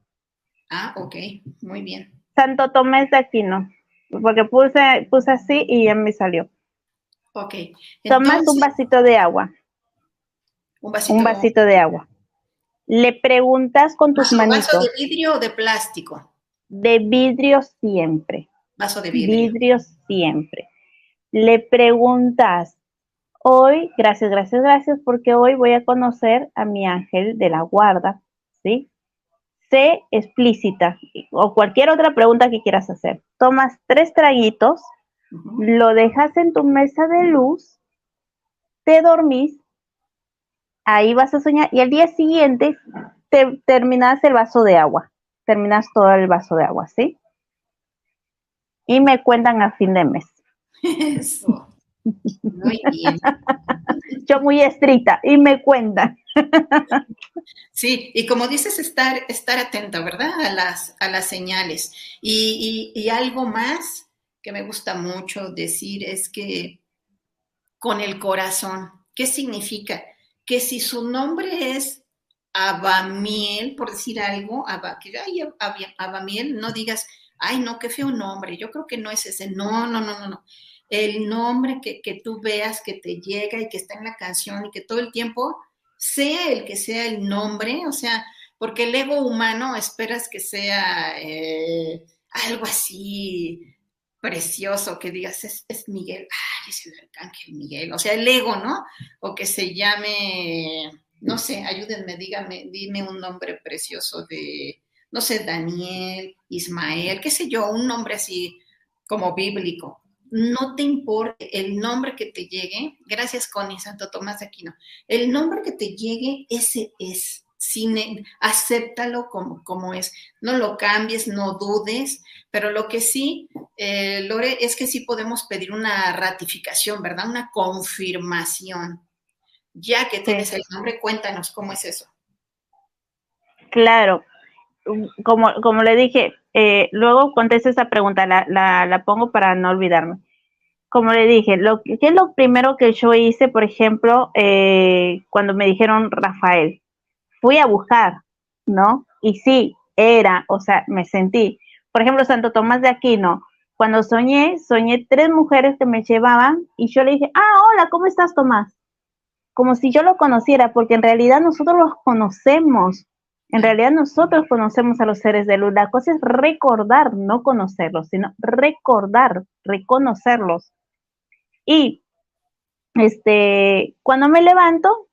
Ah, ok, muy bien. Santo Tomás de Aquino. Porque puse, puse así y ya me salió. Ok. Tomas un vasito de agua. Un vasito. Un vasito de agua. Le preguntas con tus manitos. ¿Vaso de vidrio o de plástico? De vidrio siempre. Vaso de vidrio. Vidrio siempre. Le preguntas, hoy, gracias, gracias, gracias, porque hoy voy a conocer a mi ángel de la guarda, ¿sí? Sé explícita o cualquier otra pregunta que quieras hacer. Tomas tres traguitos, lo dejas en tu mesa de luz, te dormís ahí vas a soñar y al día siguiente te terminas el vaso de agua, terminas todo el vaso de agua, ¿sí? Y me cuentan a fin de mes. Eso. Muy bien. Yo muy estricta y me cuentan. Sí, y como dices, estar, estar atenta, ¿verdad? A las, a las señales. Y, y algo más que me gusta mucho decir es que con el corazón, ¿qué significa? que si su nombre es Abamiel, por decir algo, Abamiel, no digas, ay, no, qué feo nombre, yo creo que no es ese, no, no, no, no, no. El nombre que, tú veas que te llega y que está en la canción y que todo el tiempo sea el que sea el nombre, o sea, porque el ego humano esperas que sea eh, algo así precioso que digas, es, Miguel, ay, es el arcángel Miguel, o sea, el ego, ¿no? O que se llame, no sé, ayúdenme, dígame, dime un nombre precioso de, no sé, Daniel, Ismael, qué sé yo, un nombre así como bíblico. No te importe el nombre que te llegue, gracias Connie Santo Tomás de Aquino, el nombre que te llegue, ese es cine, acéptalo como, como es, no lo cambies, no dudes, pero lo que sí, eh, Lore, es que sí podemos pedir una ratificación, ¿verdad? Una confirmación. Ya que tienes el nombre, cuéntanos cómo es eso. Claro, como, como le dije, eh, luego contesto esa pregunta, la, la, pongo para no olvidarme. Como le dije, lo, ¿qué es lo primero que yo hice, por ejemplo, eh, cuando me dijeron Rafael? fui a buscar, ¿no? Y sí, era, o sea, me sentí. Por ejemplo, Santo Tomás de Aquino, cuando soñé, soñé tres mujeres que me llevaban y yo le dije, ah, hola, ¿cómo estás, Tomás? Como si yo lo conociera, porque en realidad nosotros los conocemos. En realidad nosotros conocemos a los seres de luz. La cosa es recordar, no conocerlos, sino recordar, reconocerlos. Y este, cuando me levanto,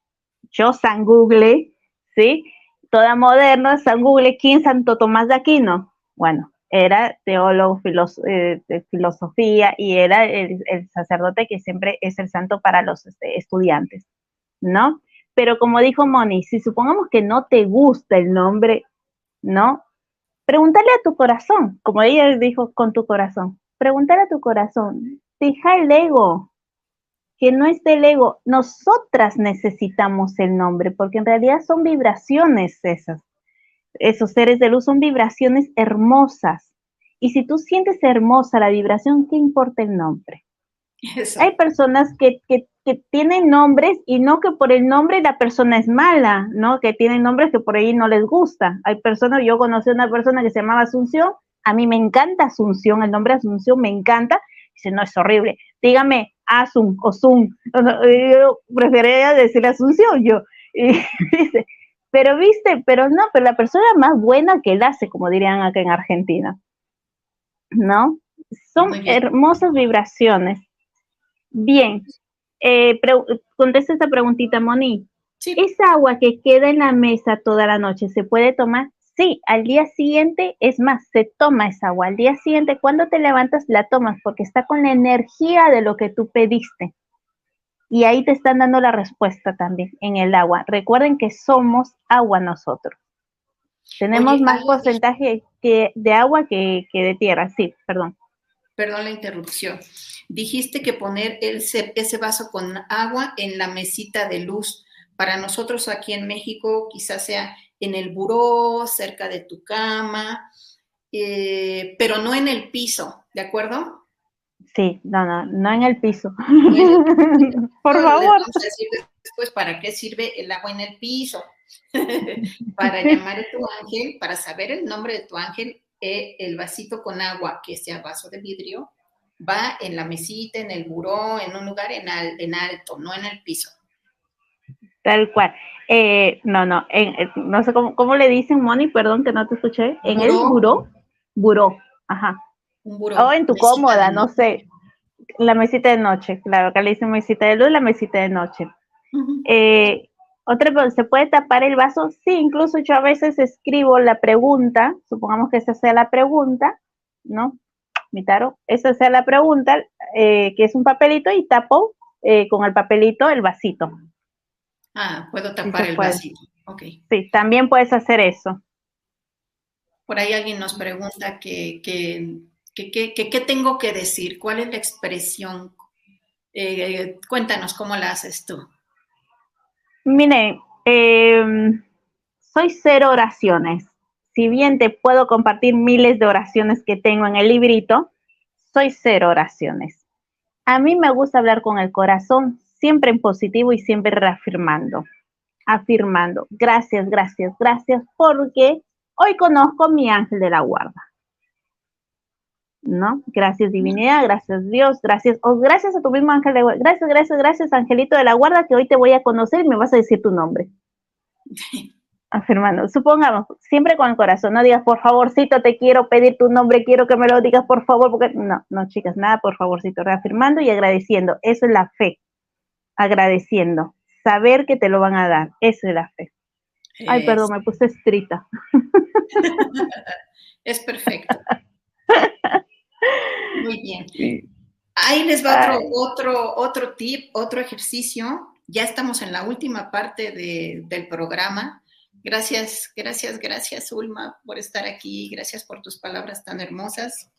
yo San Google, ¿sí? Toda moderna, San Google, ¿quién Santo Tomás de Aquino? Bueno, era teólogo eh, de filosofía y era el, sacerdote que siempre es el santo para los este, estudiantes, ¿no? Pero como dijo Moni, si supongamos que no te gusta el nombre, ¿no? Pregúntale a tu corazón, como ella dijo con tu corazón, pregúntale a tu corazón, deja el ego, que no es del ego, nosotras necesitamos el nombre, porque en realidad son vibraciones esas. Esos seres de luz son vibraciones hermosas. Y si tú sientes hermosa la vibración, ¿qué importa el nombre? Hay personas que, que, tienen nombres y no que por el nombre la persona es mala, ¿no? Que tienen nombres que por ahí no les gusta. Hay personas, yo conocí a una persona que se llamaba Asunción, a mí me encanta Asunción, el nombre Asunción me encanta, dice, no, es horrible. Dígame, Asun o Sun. Yo preferiría decir Asunción yo. Y dice, pero viste, pero no, pero la persona más buena que él hace, como dirían acá en Argentina. ¿No? Son hermosas vibraciones. Bien, eh, contesta esta preguntita, Moni. ¿Esa agua que queda en la mesa toda la noche se puede tomar? Sí, al día siguiente, es más, se toma esa agua. Al día siguiente, cuando te levantas, la tomas porque está con la energía de lo que tú pediste. Y ahí te están dando la respuesta también en el agua. Recuerden que somos agua nosotros. Tenemos más porcentaje que de agua que, de tierra. Sí, perdón. Perdón la interrupción. Dijiste que poner ese vaso con agua en la mesita de luz. Para nosotros aquí en México quizás sea en el buró, cerca de tu cama. eh, pero no en el piso, ¿de acuerdo? Sí, no, no, no en el piso. Por favor. Después para qué sirve el agua en el piso. para llamar a tu ángel, para saber el nombre de tu ángel, eh, el vasito con agua, que sea vaso de vidrio, va en la mesita, en el buró, en un lugar en, en alto, no en el piso. Tal cual. Eh, no, no, no sé cómo, le dicen, Moni, perdón que no te escuché. En el buró, buró, ajá. Un buró. O en tu cómoda, no sé. La mesita de noche, claro, acá le dicen mesita de luz, la mesita de noche. eh, otra, ¿se puede tapar el vaso? Sí, incluso yo a veces escribo la pregunta, supongamos que esa sea la pregunta, ¿no? Mi esa sea la pregunta, eh, que es un papelito y tapo eh, con el papelito el vasito. Ah, puedo tapar el vasito. Ok. Sí, también puedes hacer eso. Por ahí alguien nos pregunta que, qué tengo que decir, cuál es la expresión. Eh, cuéntanos cómo la haces tú. Mire, em, soy cero oraciones. Si bien te puedo compartir miles de oraciones que tengo en el librito, soy cero oraciones. A mí me gusta hablar con el corazón, siempre en positivo y siempre reafirmando, afirmando, gracias, gracias, gracias, porque hoy conozco mi ángel de la guarda. ¿no? Gracias divinidad, gracias Dios, gracias, o gracias a tu mismo ángel de guarda, gracias, gracias, gracias angelito de la guarda que hoy te voy a conocer y me vas a decir tu nombre. Afirmando, supongamos, siempre con el corazón, no digas por favorcito, te quiero pedir tu nombre, quiero que me lo digas por favor, porque no, no chicas, nada por favorcito, reafirmando y agradeciendo, eso es la fe, agradeciendo, saber que te lo van a dar, eso es la fe. Ay, perdón, me puse estrita. es perfecto. Muy bien. Ahí les va otro, otro, otro tip, otro ejercicio. Ya estamos en la última parte del programa. Gracias, gracias, gracias, Ulma, por estar aquí. Gracias por tus palabras tan hermosas.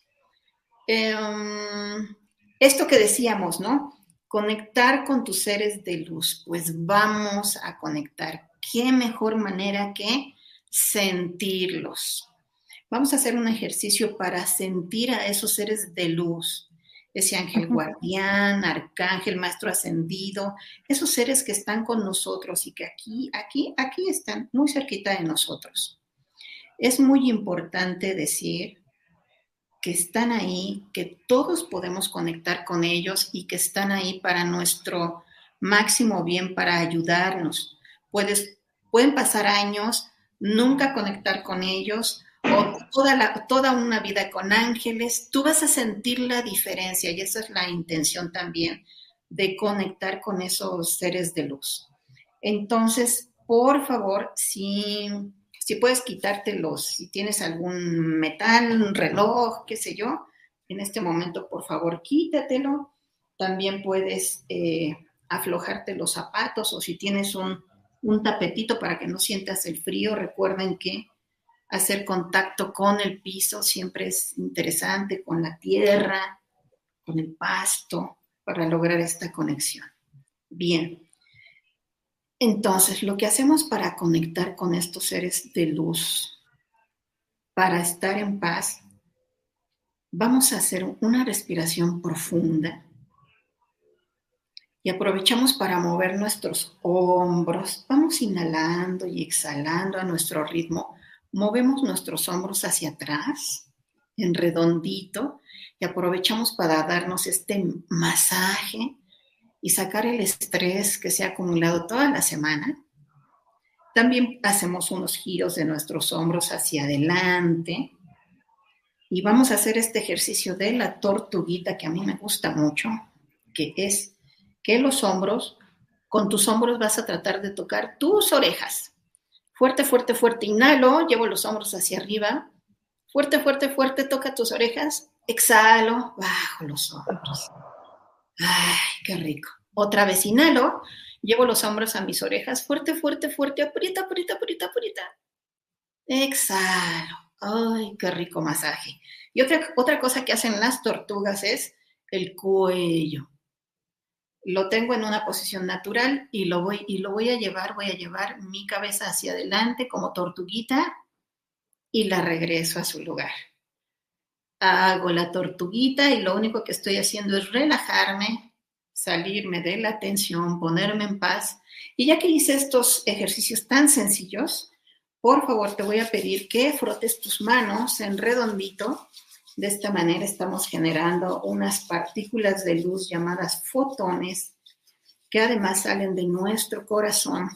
Em, esto que decíamos, ¿no? Conectar con tus seres de luz. Pues vamos a conectar. ¿Qué mejor manera que sentirlos? Vamos a hacer un ejercicio para sentir a esos seres de luz, ese ángel guardián, arcángel, maestro ascendido, esos seres que están con nosotros y que aquí, aquí, aquí están muy cerquita de nosotros. Es muy importante decir que están ahí, que todos podemos conectar con ellos y que están ahí para nuestro máximo bien, para ayudarnos. Puedes, pueden pasar años, nunca conectar con ellos, o toda, toda una vida con ángeles, tú vas a sentir la diferencia y esa es la intención también de conectar con esos seres de luz. Entonces, por favor, si, si puedes quitártelos, si tienes algún metal, un reloj, qué sé yo, en este momento, por favor, quítatelo. También puedes eh, aflojarte los zapatos o si tienes un, un tapetito para que no sientas el frío, recuerden que hacer contacto con el piso siempre es interesante, con la tierra, con el pasto, para lograr esta conexión. Bien. Entonces, lo que hacemos para conectar con estos seres de luz, para estar en paz, vamos a hacer una respiración profunda y aprovechamos para mover nuestros hombros. Vamos inhalando y exhalando a nuestro ritmo movemos nuestros hombros hacia atrás, en redondito, y aprovechamos para darnos este masaje y sacar el estrés que se ha acumulado toda la semana. También hacemos unos giros de nuestros hombros hacia adelante y vamos a hacer este ejercicio de la tortuguita que a mí me gusta mucho, que es que los hombros, con tus hombros vas a tratar de tocar tus orejas. Fuerte, fuerte, fuerte. Inhalo, llevo los hombros hacia arriba. Fuerte, fuerte, fuerte. Toca tus orejas. Exhalo, bajo los hombros. Ay, qué rico. Otra vez inhalo, llevo los hombros a mis orejas. Fuerte, fuerte, fuerte. Aprieta, aprieta, aprieta, aprieta. Exhalo. Ay, qué rico masaje. Y otra, otra cosa que hacen las tortugas es el cuello lo tengo en una posición natural y lo voy y lo voy a llevar, voy a llevar mi cabeza hacia adelante como tortuguita y la regreso a su lugar. hago la tortuguita y lo único que estoy haciendo es relajarme, salirme de la tensión, ponerme en paz. Y ya que hice estos ejercicios tan sencillos, por favor te voy a pedir que frotes tus manos en redondito. De esta manera estamos generando unas partículas de luz llamadas fotones que además salen de nuestro corazón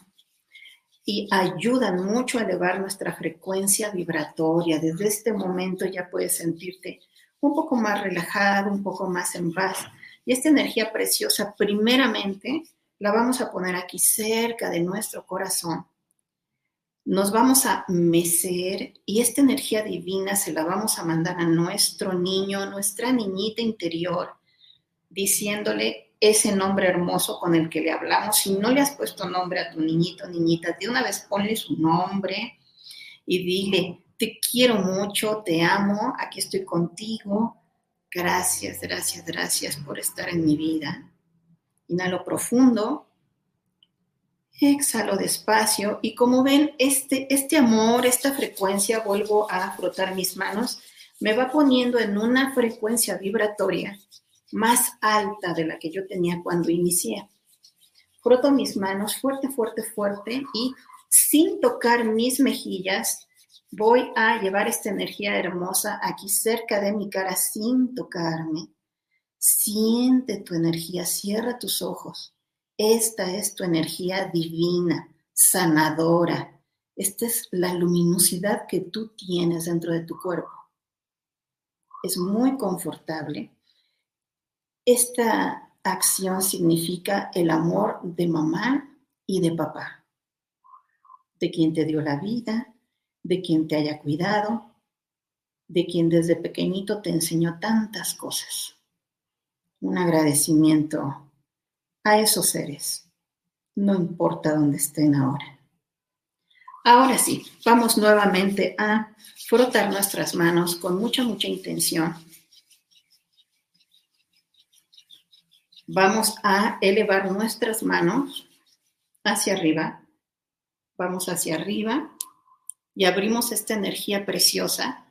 y ayudan mucho a elevar nuestra frecuencia vibratoria. Desde este momento ya puedes sentirte un poco más relajado, un poco más en paz. Y esta energía preciosa, primeramente, la vamos a poner aquí cerca de nuestro corazón. Nos vamos a mecer y esta energía divina se la vamos a mandar a nuestro niño, nuestra niñita interior, diciéndole, ese nombre hermoso con el que le hablamos. Si no le has puesto nombre a tu niñito, niñita, de una vez ponle su nombre y dile, te quiero mucho, te amo, aquí estoy contigo. Gracias, gracias, gracias por estar en mi vida. Inhalo profundo. Exhalo despacio y como ven, este, este amor, esta frecuencia, vuelvo a frotar mis manos, me va poniendo en una frecuencia vibratoria más alta de la que yo tenía cuando inicié. Froto mis manos fuerte, fuerte, fuerte y sin tocar mis mejillas, voy a llevar esta energía hermosa aquí cerca de mi cara sin tocarme. Siente tu energía, cierra tus ojos. Esta es tu energía divina, sanadora. Esta es la luminosidad que tú tienes dentro de tu cuerpo. Es muy confortable esta acción significa el amor de mamá y de papá, de quien te dio la vida, de quien te haya cuidado, de quien desde pequeñito te enseñó tantas cosas. Un agradecimiento a esos seres, no importa dónde estén ahora. Ahora sí, vamos nuevamente a frotar nuestras manos con mucha, mucha intención Vamos a elevar nuestras manos hacia arriba. Vamos hacia arriba y abrimos esta energía preciosa.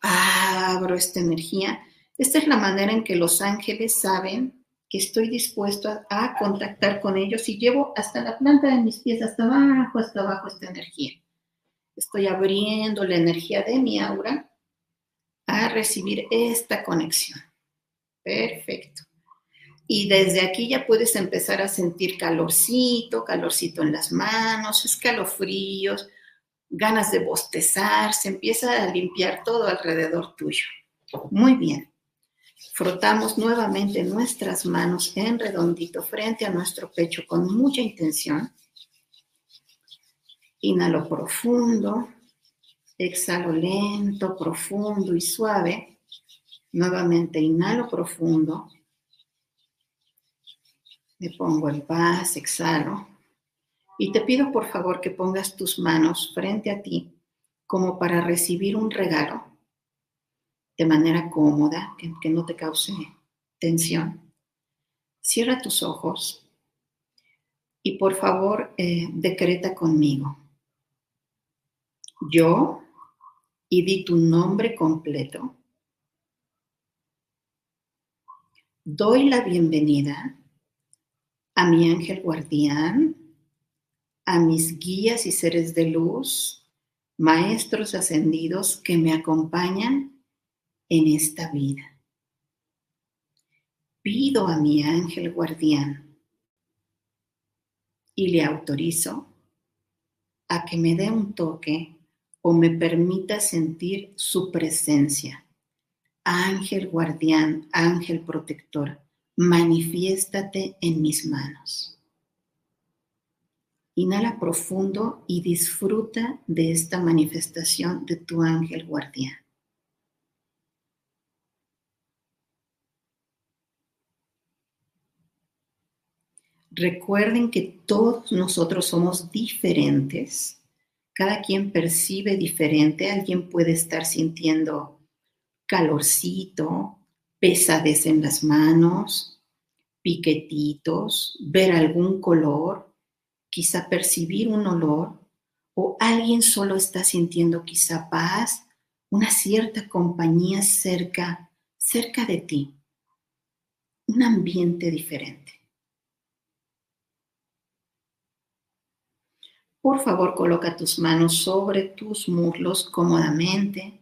Abro esta energía. Esta es la manera en que los ángeles saben que estoy dispuesto a, contactar con ellos y llevo hasta la planta de mis pies, hasta abajo, hasta abajo esta energía. Estoy abriendo la energía de mi aura a recibir esta conexión. Perfecto. Y desde aquí ya puedes empezar a sentir calorcito, calorcito en las manos, escalofríos, ganas de bostezar, se empieza a limpiar todo alrededor tuyo. Muy bien. Frotamos nuevamente nuestras manos en redondito frente a nuestro pecho con mucha intención. Inhalo profundo, exhalo lento, profundo y suave. Nuevamente inhalo profundo. Me pongo en paz, exhalo. Y te pido por favor que pongas tus manos frente a ti como para recibir un regalo de manera cómoda, que, no te cause tensión. Cierra tus ojos y por favor eh, decreta conmigo. Yo, y di tu nombre completo, doy la bienvenida a mi ángel guardián, a mis guías y seres de luz, maestros ascendidos que me acompañan en esta vida. Pido a mi ángel guardián y le autorizo a que me dé un toque o me permita sentir su presencia Ángel guardián, ángel protector, manifiéstate en mis manos. Inhala profundo y disfruta de esta manifestación de tu ángel guardián. Recuerden que todos nosotros somos diferentes. Cada quien percibe diferente. Alguien puede estar sintiendo calorcito, pesadez en las manos, piquetitos, ver algún color, quizá percibir un olor, o alguien solo está sintiendo quizá paz una cierta compañía cerca, cerca de ti, un ambiente diferente. Por favor, coloca tus manos sobre tus muslos cómodamente.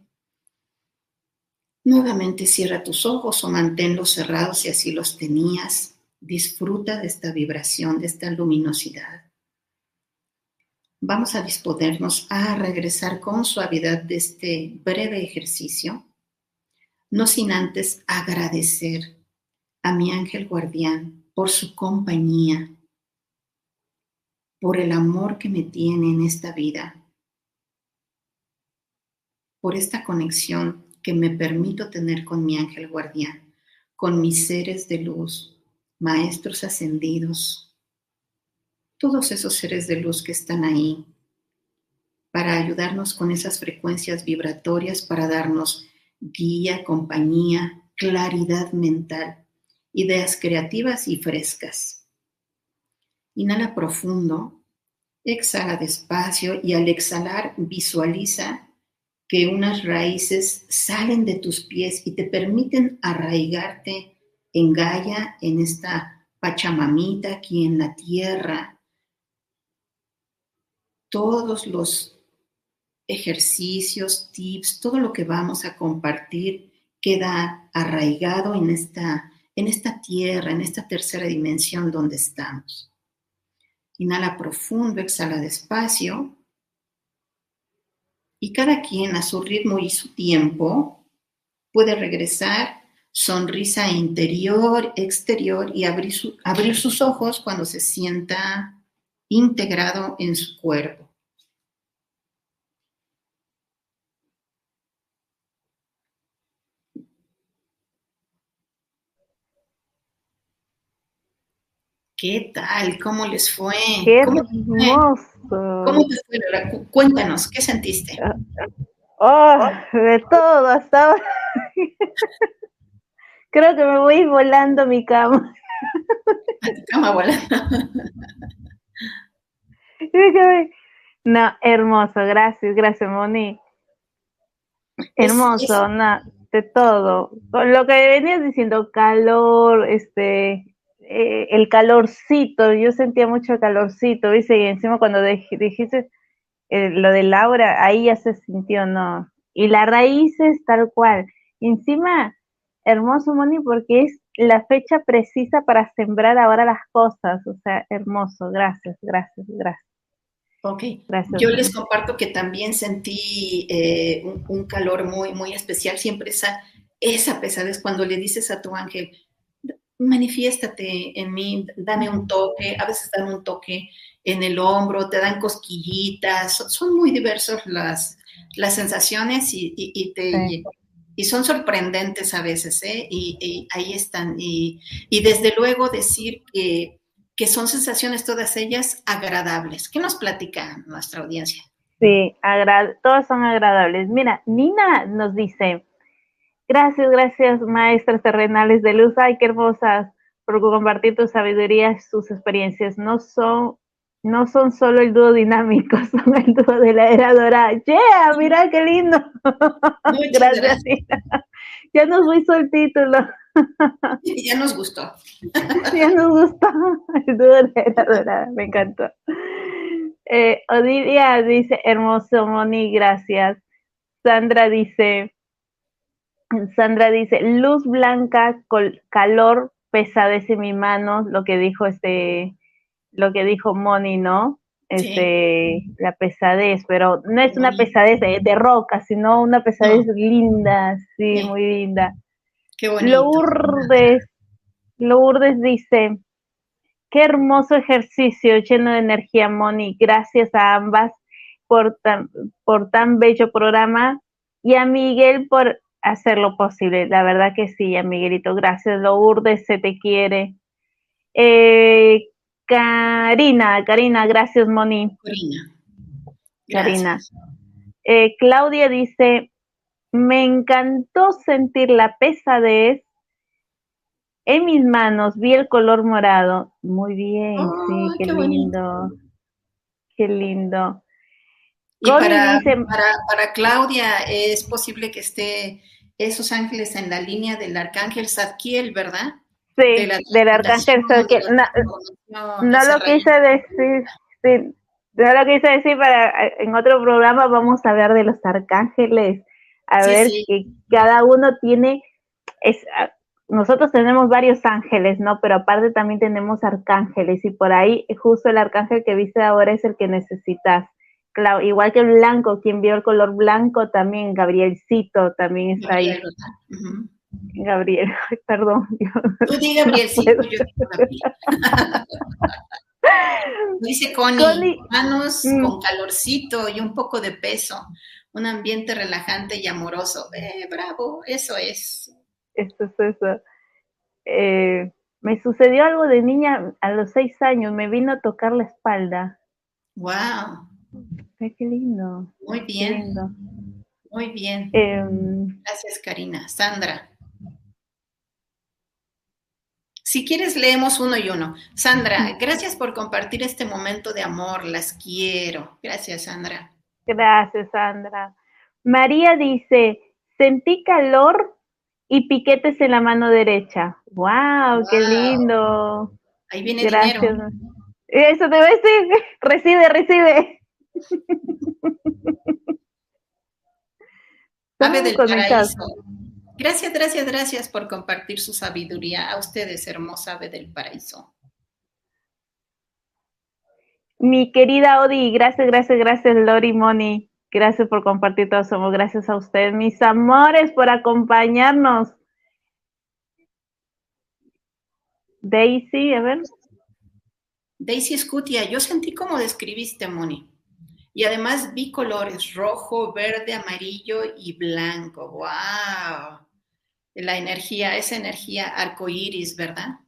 Nuevamente cierra tus ojos o manténlos cerrados si así los tenías. Disfruta de esta vibración, de esta luminosidad. Vamos a disponernos a regresar con suavidad de este breve ejercicio, no sin antes agradecer a mi ángel guardián por su compañía, por el amor que me tiene en esta vida, por esta conexión que me permito tener con mi ángel guardián, con mis seres de luz, maestros ascendidos, todos esos seres de luz que están ahí para ayudarnos con esas frecuencias vibratorias, para darnos guía, compañía, claridad mental, ideas creativas y frescas. Inhala profundo, exhala despacio y al exhalar visualiza que unas raíces salen de tus pies y te permiten arraigarte en Gaia, en esta Pachamamita aquí en la tierra. Todos los ejercicios, tips, todo lo que vamos a compartir queda arraigado en esta, en esta tierra, en esta tercera dimensión donde estamos. Inhala profundo, exhala despacio. Y cada quien a su ritmo y su tiempo puede regresar, sonrisa interior, exterior y abrir, abrir sus ojos cuando se sienta integrado en su cuerpo. ¿Qué tal? ¿Cómo les fue? ¡Qué ¿Cómo hermoso! ¿Cómo te fue, Laura? Cuéntanos, ¿qué sentiste? Oh, de todo hasta ahora. Creo que me voy volando a mi cama. A tu cama volando. No, hermoso, gracias, gracias, Moni. Hermoso, no, de todo. Lo que venías diciendo, calor, este, eh, el calorcito, yo sentía mucho calorcito, ¿viste? Y encima cuando dijiste eh, lo de Laura, ahí ya se sintió, ¿no? Y la raíz es tal cual. encima, hermoso, Moni, porque es la fecha precisa para sembrar ahora las cosas. O sea, hermoso. Gracias, gracias, gracias. Ok. Gracias. Yo les comparto que también sentí eh, un, un, calor muy, muy especial. Siempre esa, esa pesadez cuando le dices a tu ángel, manifiéstate en mí, dame un toque, a veces dan un toque en el hombro, te dan cosquillitas, son, muy diversas las, las sensaciones y, te, y, son sorprendentes a veces, ¿eh? y, ahí están. Y, desde luego decir que, que son sensaciones todas ellas agradables. ¿Qué nos platica nuestra audiencia? Sí, todas son agradables. Mira, Nina nos dice, Gracias, gracias, maestras terrenales de luz. Ay, qué hermosas por compartir tu sabiduría, sus experiencias. No son, no son solo el dúo dinámico, son el dúo de la era dorada. ¡Yeah! Mira qué lindo. gracias. Ya nos hizo el título. ya nos gustó. ya nos gustó el dúo de la era dorada. Me encantó. Eh, Odilia dice, hermoso, Moni, gracias. Sandra dice, Sandra dice, luz blanca, calor, pesadez en mi mano, lo que dijo este, lo que dijo Moni, ¿no? Este, la pesadez, pero no es una pesadez de, roca, sino una pesadez linda, sí, muy linda. Qué bonito. Lourdes, Lourdes dice, qué hermoso ejercicio lleno de energía, Moni. Gracias a ambas por tan, por tan bello programa y a Miguel por hacer lo posible. La verdad que sí, Miguelito. Gracias, Lourdes, se te quiere. Eh, Karina, Karina, gracias, Moni. Karina. Karina. Eh, Claudia dice, me encantó sentir la pesadez en mis manos, vi el color morado. Muy bien, sí, qué, lindo. Qué lindo. Y para, para, Claudia, es posible que esté esos ángeles en la línea del arcángel Zadkiel, ¿verdad? Sí, del arcángel Zadkiel. No, lo quise decir, sí, no lo quise decir, para en otro programa vamos a hablar de los arcángeles, a ver que cada uno tiene, es, nosotros tenemos varios ángeles, ¿no? Pero aparte también tenemos arcángeles y por ahí justo el arcángel que viste ahora es el que necesitas. Claro, igual que el blanco, quien vio el color blanco también, Gabrielcito también está ahí. Gabriel, perdón. Tú di Gabrielcito, yo Dice Connie, manos mm. con calorcito y un poco de peso, un ambiente relajante y amoroso. Eh, bravo, eso es. Eso es eso. Eh, me sucedió algo de niña a los seis años, me vino a tocar la espalda. ¡Wow! Qué lindo. Muy bien. Muy bien. Em, Gracias, Karina. Sandra. Si quieres, leemos uno y uno. Sandra, gracias por compartir este momento de amor. Las quiero. Gracias, Sandra. Gracias, Sandra. María dice, sentí calor y piquetes en la mano derecha. ¡Wow! ¡Qué lindo! Ahí viene Gracias. dinero. Eso te voy a decir. Recibe, recibe. Ave del paraíso. Gracias, gracias, gracias por compartir su sabiduría. A ustedes, hermosa ave del paraíso. Mi querida Odi, gracias, gracias, gracias, Lori Moni. Gracias por compartir todo somos. Gracias a ustedes, mis amores, por acompañarnos. Daisy, a ver. Daisy Scutia, yo sentí como describiste, Moni. Y además vi colores rojo, verde, amarillo y blanco. ¡Wow! La energía, esa energía arcoíris, ¿verdad?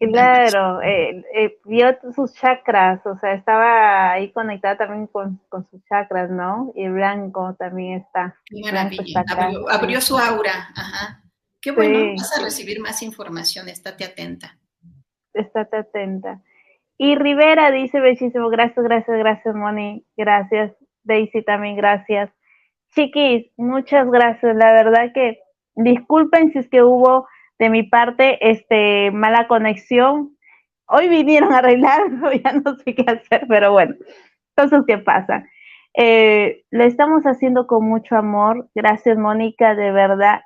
Claro, eh, eh, vio sus chakras, o sea, estaba ahí conectada también con, sus chakras, ¿no? Y blanco también está. Qué maravilla. Abrió, su aura, ajá. Qué bueno, vas a recibir más información, estate atenta. Estate atenta. Y Rivera dice bellísimo, gracias, gracias, gracias, Moni, gracias. Daisy también, gracias. Chiquis, muchas gracias. La verdad que disculpen si es que hubo de mi parte este mala conexión. Hoy vinieron a arreglarlo, ya no sé qué hacer, pero bueno, cosas que pasan. Eh, lo estamos haciendo con mucho amor. Gracias, Mónica, de verdad.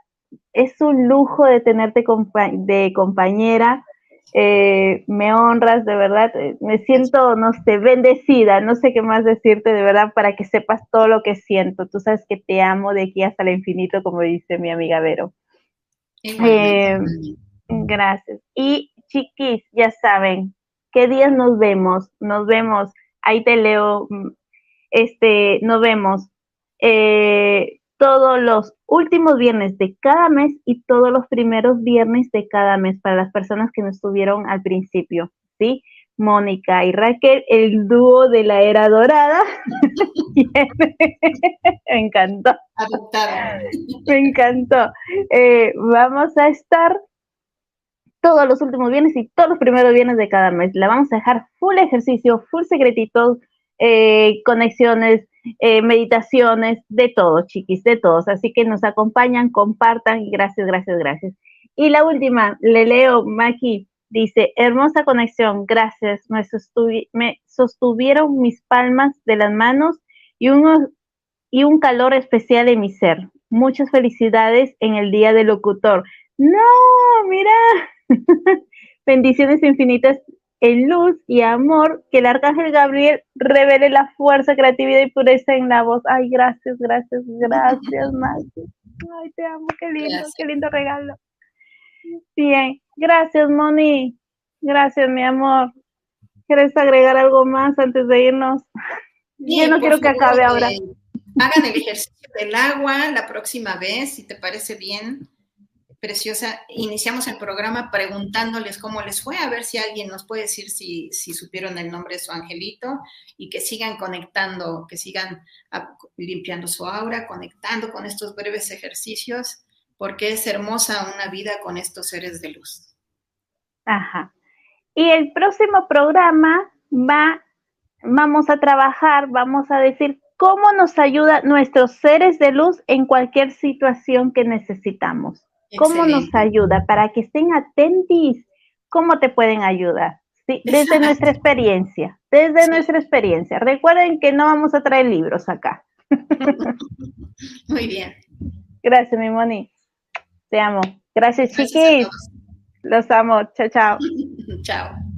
Es un lujo de tenerte de compañera. Eh, me honras, de verdad, eh, me siento, no sé, bendecida, no sé qué más decirte, de verdad, para que sepas todo lo que siento. Tú sabes que te amo de aquí hasta el infinito, como dice mi amiga Vero. Eh, gracias. Y chiquis, ya saben, ¿qué días nos vemos? Nos vemos, ahí te leo, mm, este, nos vemos. Eh, todos los últimos viernes de cada mes y todos los primeros viernes de cada mes para las personas que no estuvieron al principio, ¿sí? Mónica y Raquel, el dúo de la era dorada. Me encantó. Me encantó. Eh, vamos a estar todos los últimos viernes y todos los primeros viernes de cada mes. La vamos a dejar full ejercicio, full secretitos, eh, conexiones, eh, meditaciones, de todo, chiquis, de todos. Así que nos acompañan, compartan gracias, gracias, gracias. Y la última, le leo, Maki, dice, hermosa conexión, gracias, me, me sostuvieron mis palmas de las manos y, uno, y un calor especial en mi ser. Muchas felicidades en el Día del Locutor. No, mira, bendiciones infinitas en luz y amor, que el arcángel Gabriel revele la fuerza, creatividad y pureza en la voz. Ay, gracias, gracias, gracias, Maggie. Ay, te amo, qué lindo, qué lindo regalo. Bien, gracias, Moni. Gracias, mi amor. ¿Quieres agregar algo más antes de irnos? Yo no quiero que acabe ahora. Eh, hagan el ejercicio del agua la próxima vez, si te parece bien preciosa. Iniciamos el programa preguntándoles cómo les fue, a ver si alguien nos puede decir si, supieron el nombre de su angelito y que sigan conectando, que sigan limpiando su aura, conectando con estos breves ejercicios, porque es hermosa una vida con estos seres de luz. Ajá. Y el próximo programa va, vamos a trabajar, vamos a decir cómo nos ayuda nuestros seres de luz en cualquier situación que necesitamos. ¿Cómo nos ayuda? Para que estén atentos, ¿cómo te pueden ayudar? Sí, desde nuestra experiencia, desde nuestra experiencia. Recuerden que no vamos a traer libros acá. Muy bien. Gracias, mi Moni. Te amo. Gracias, Gracias chiquis. Los amo. Chao, chao. chao.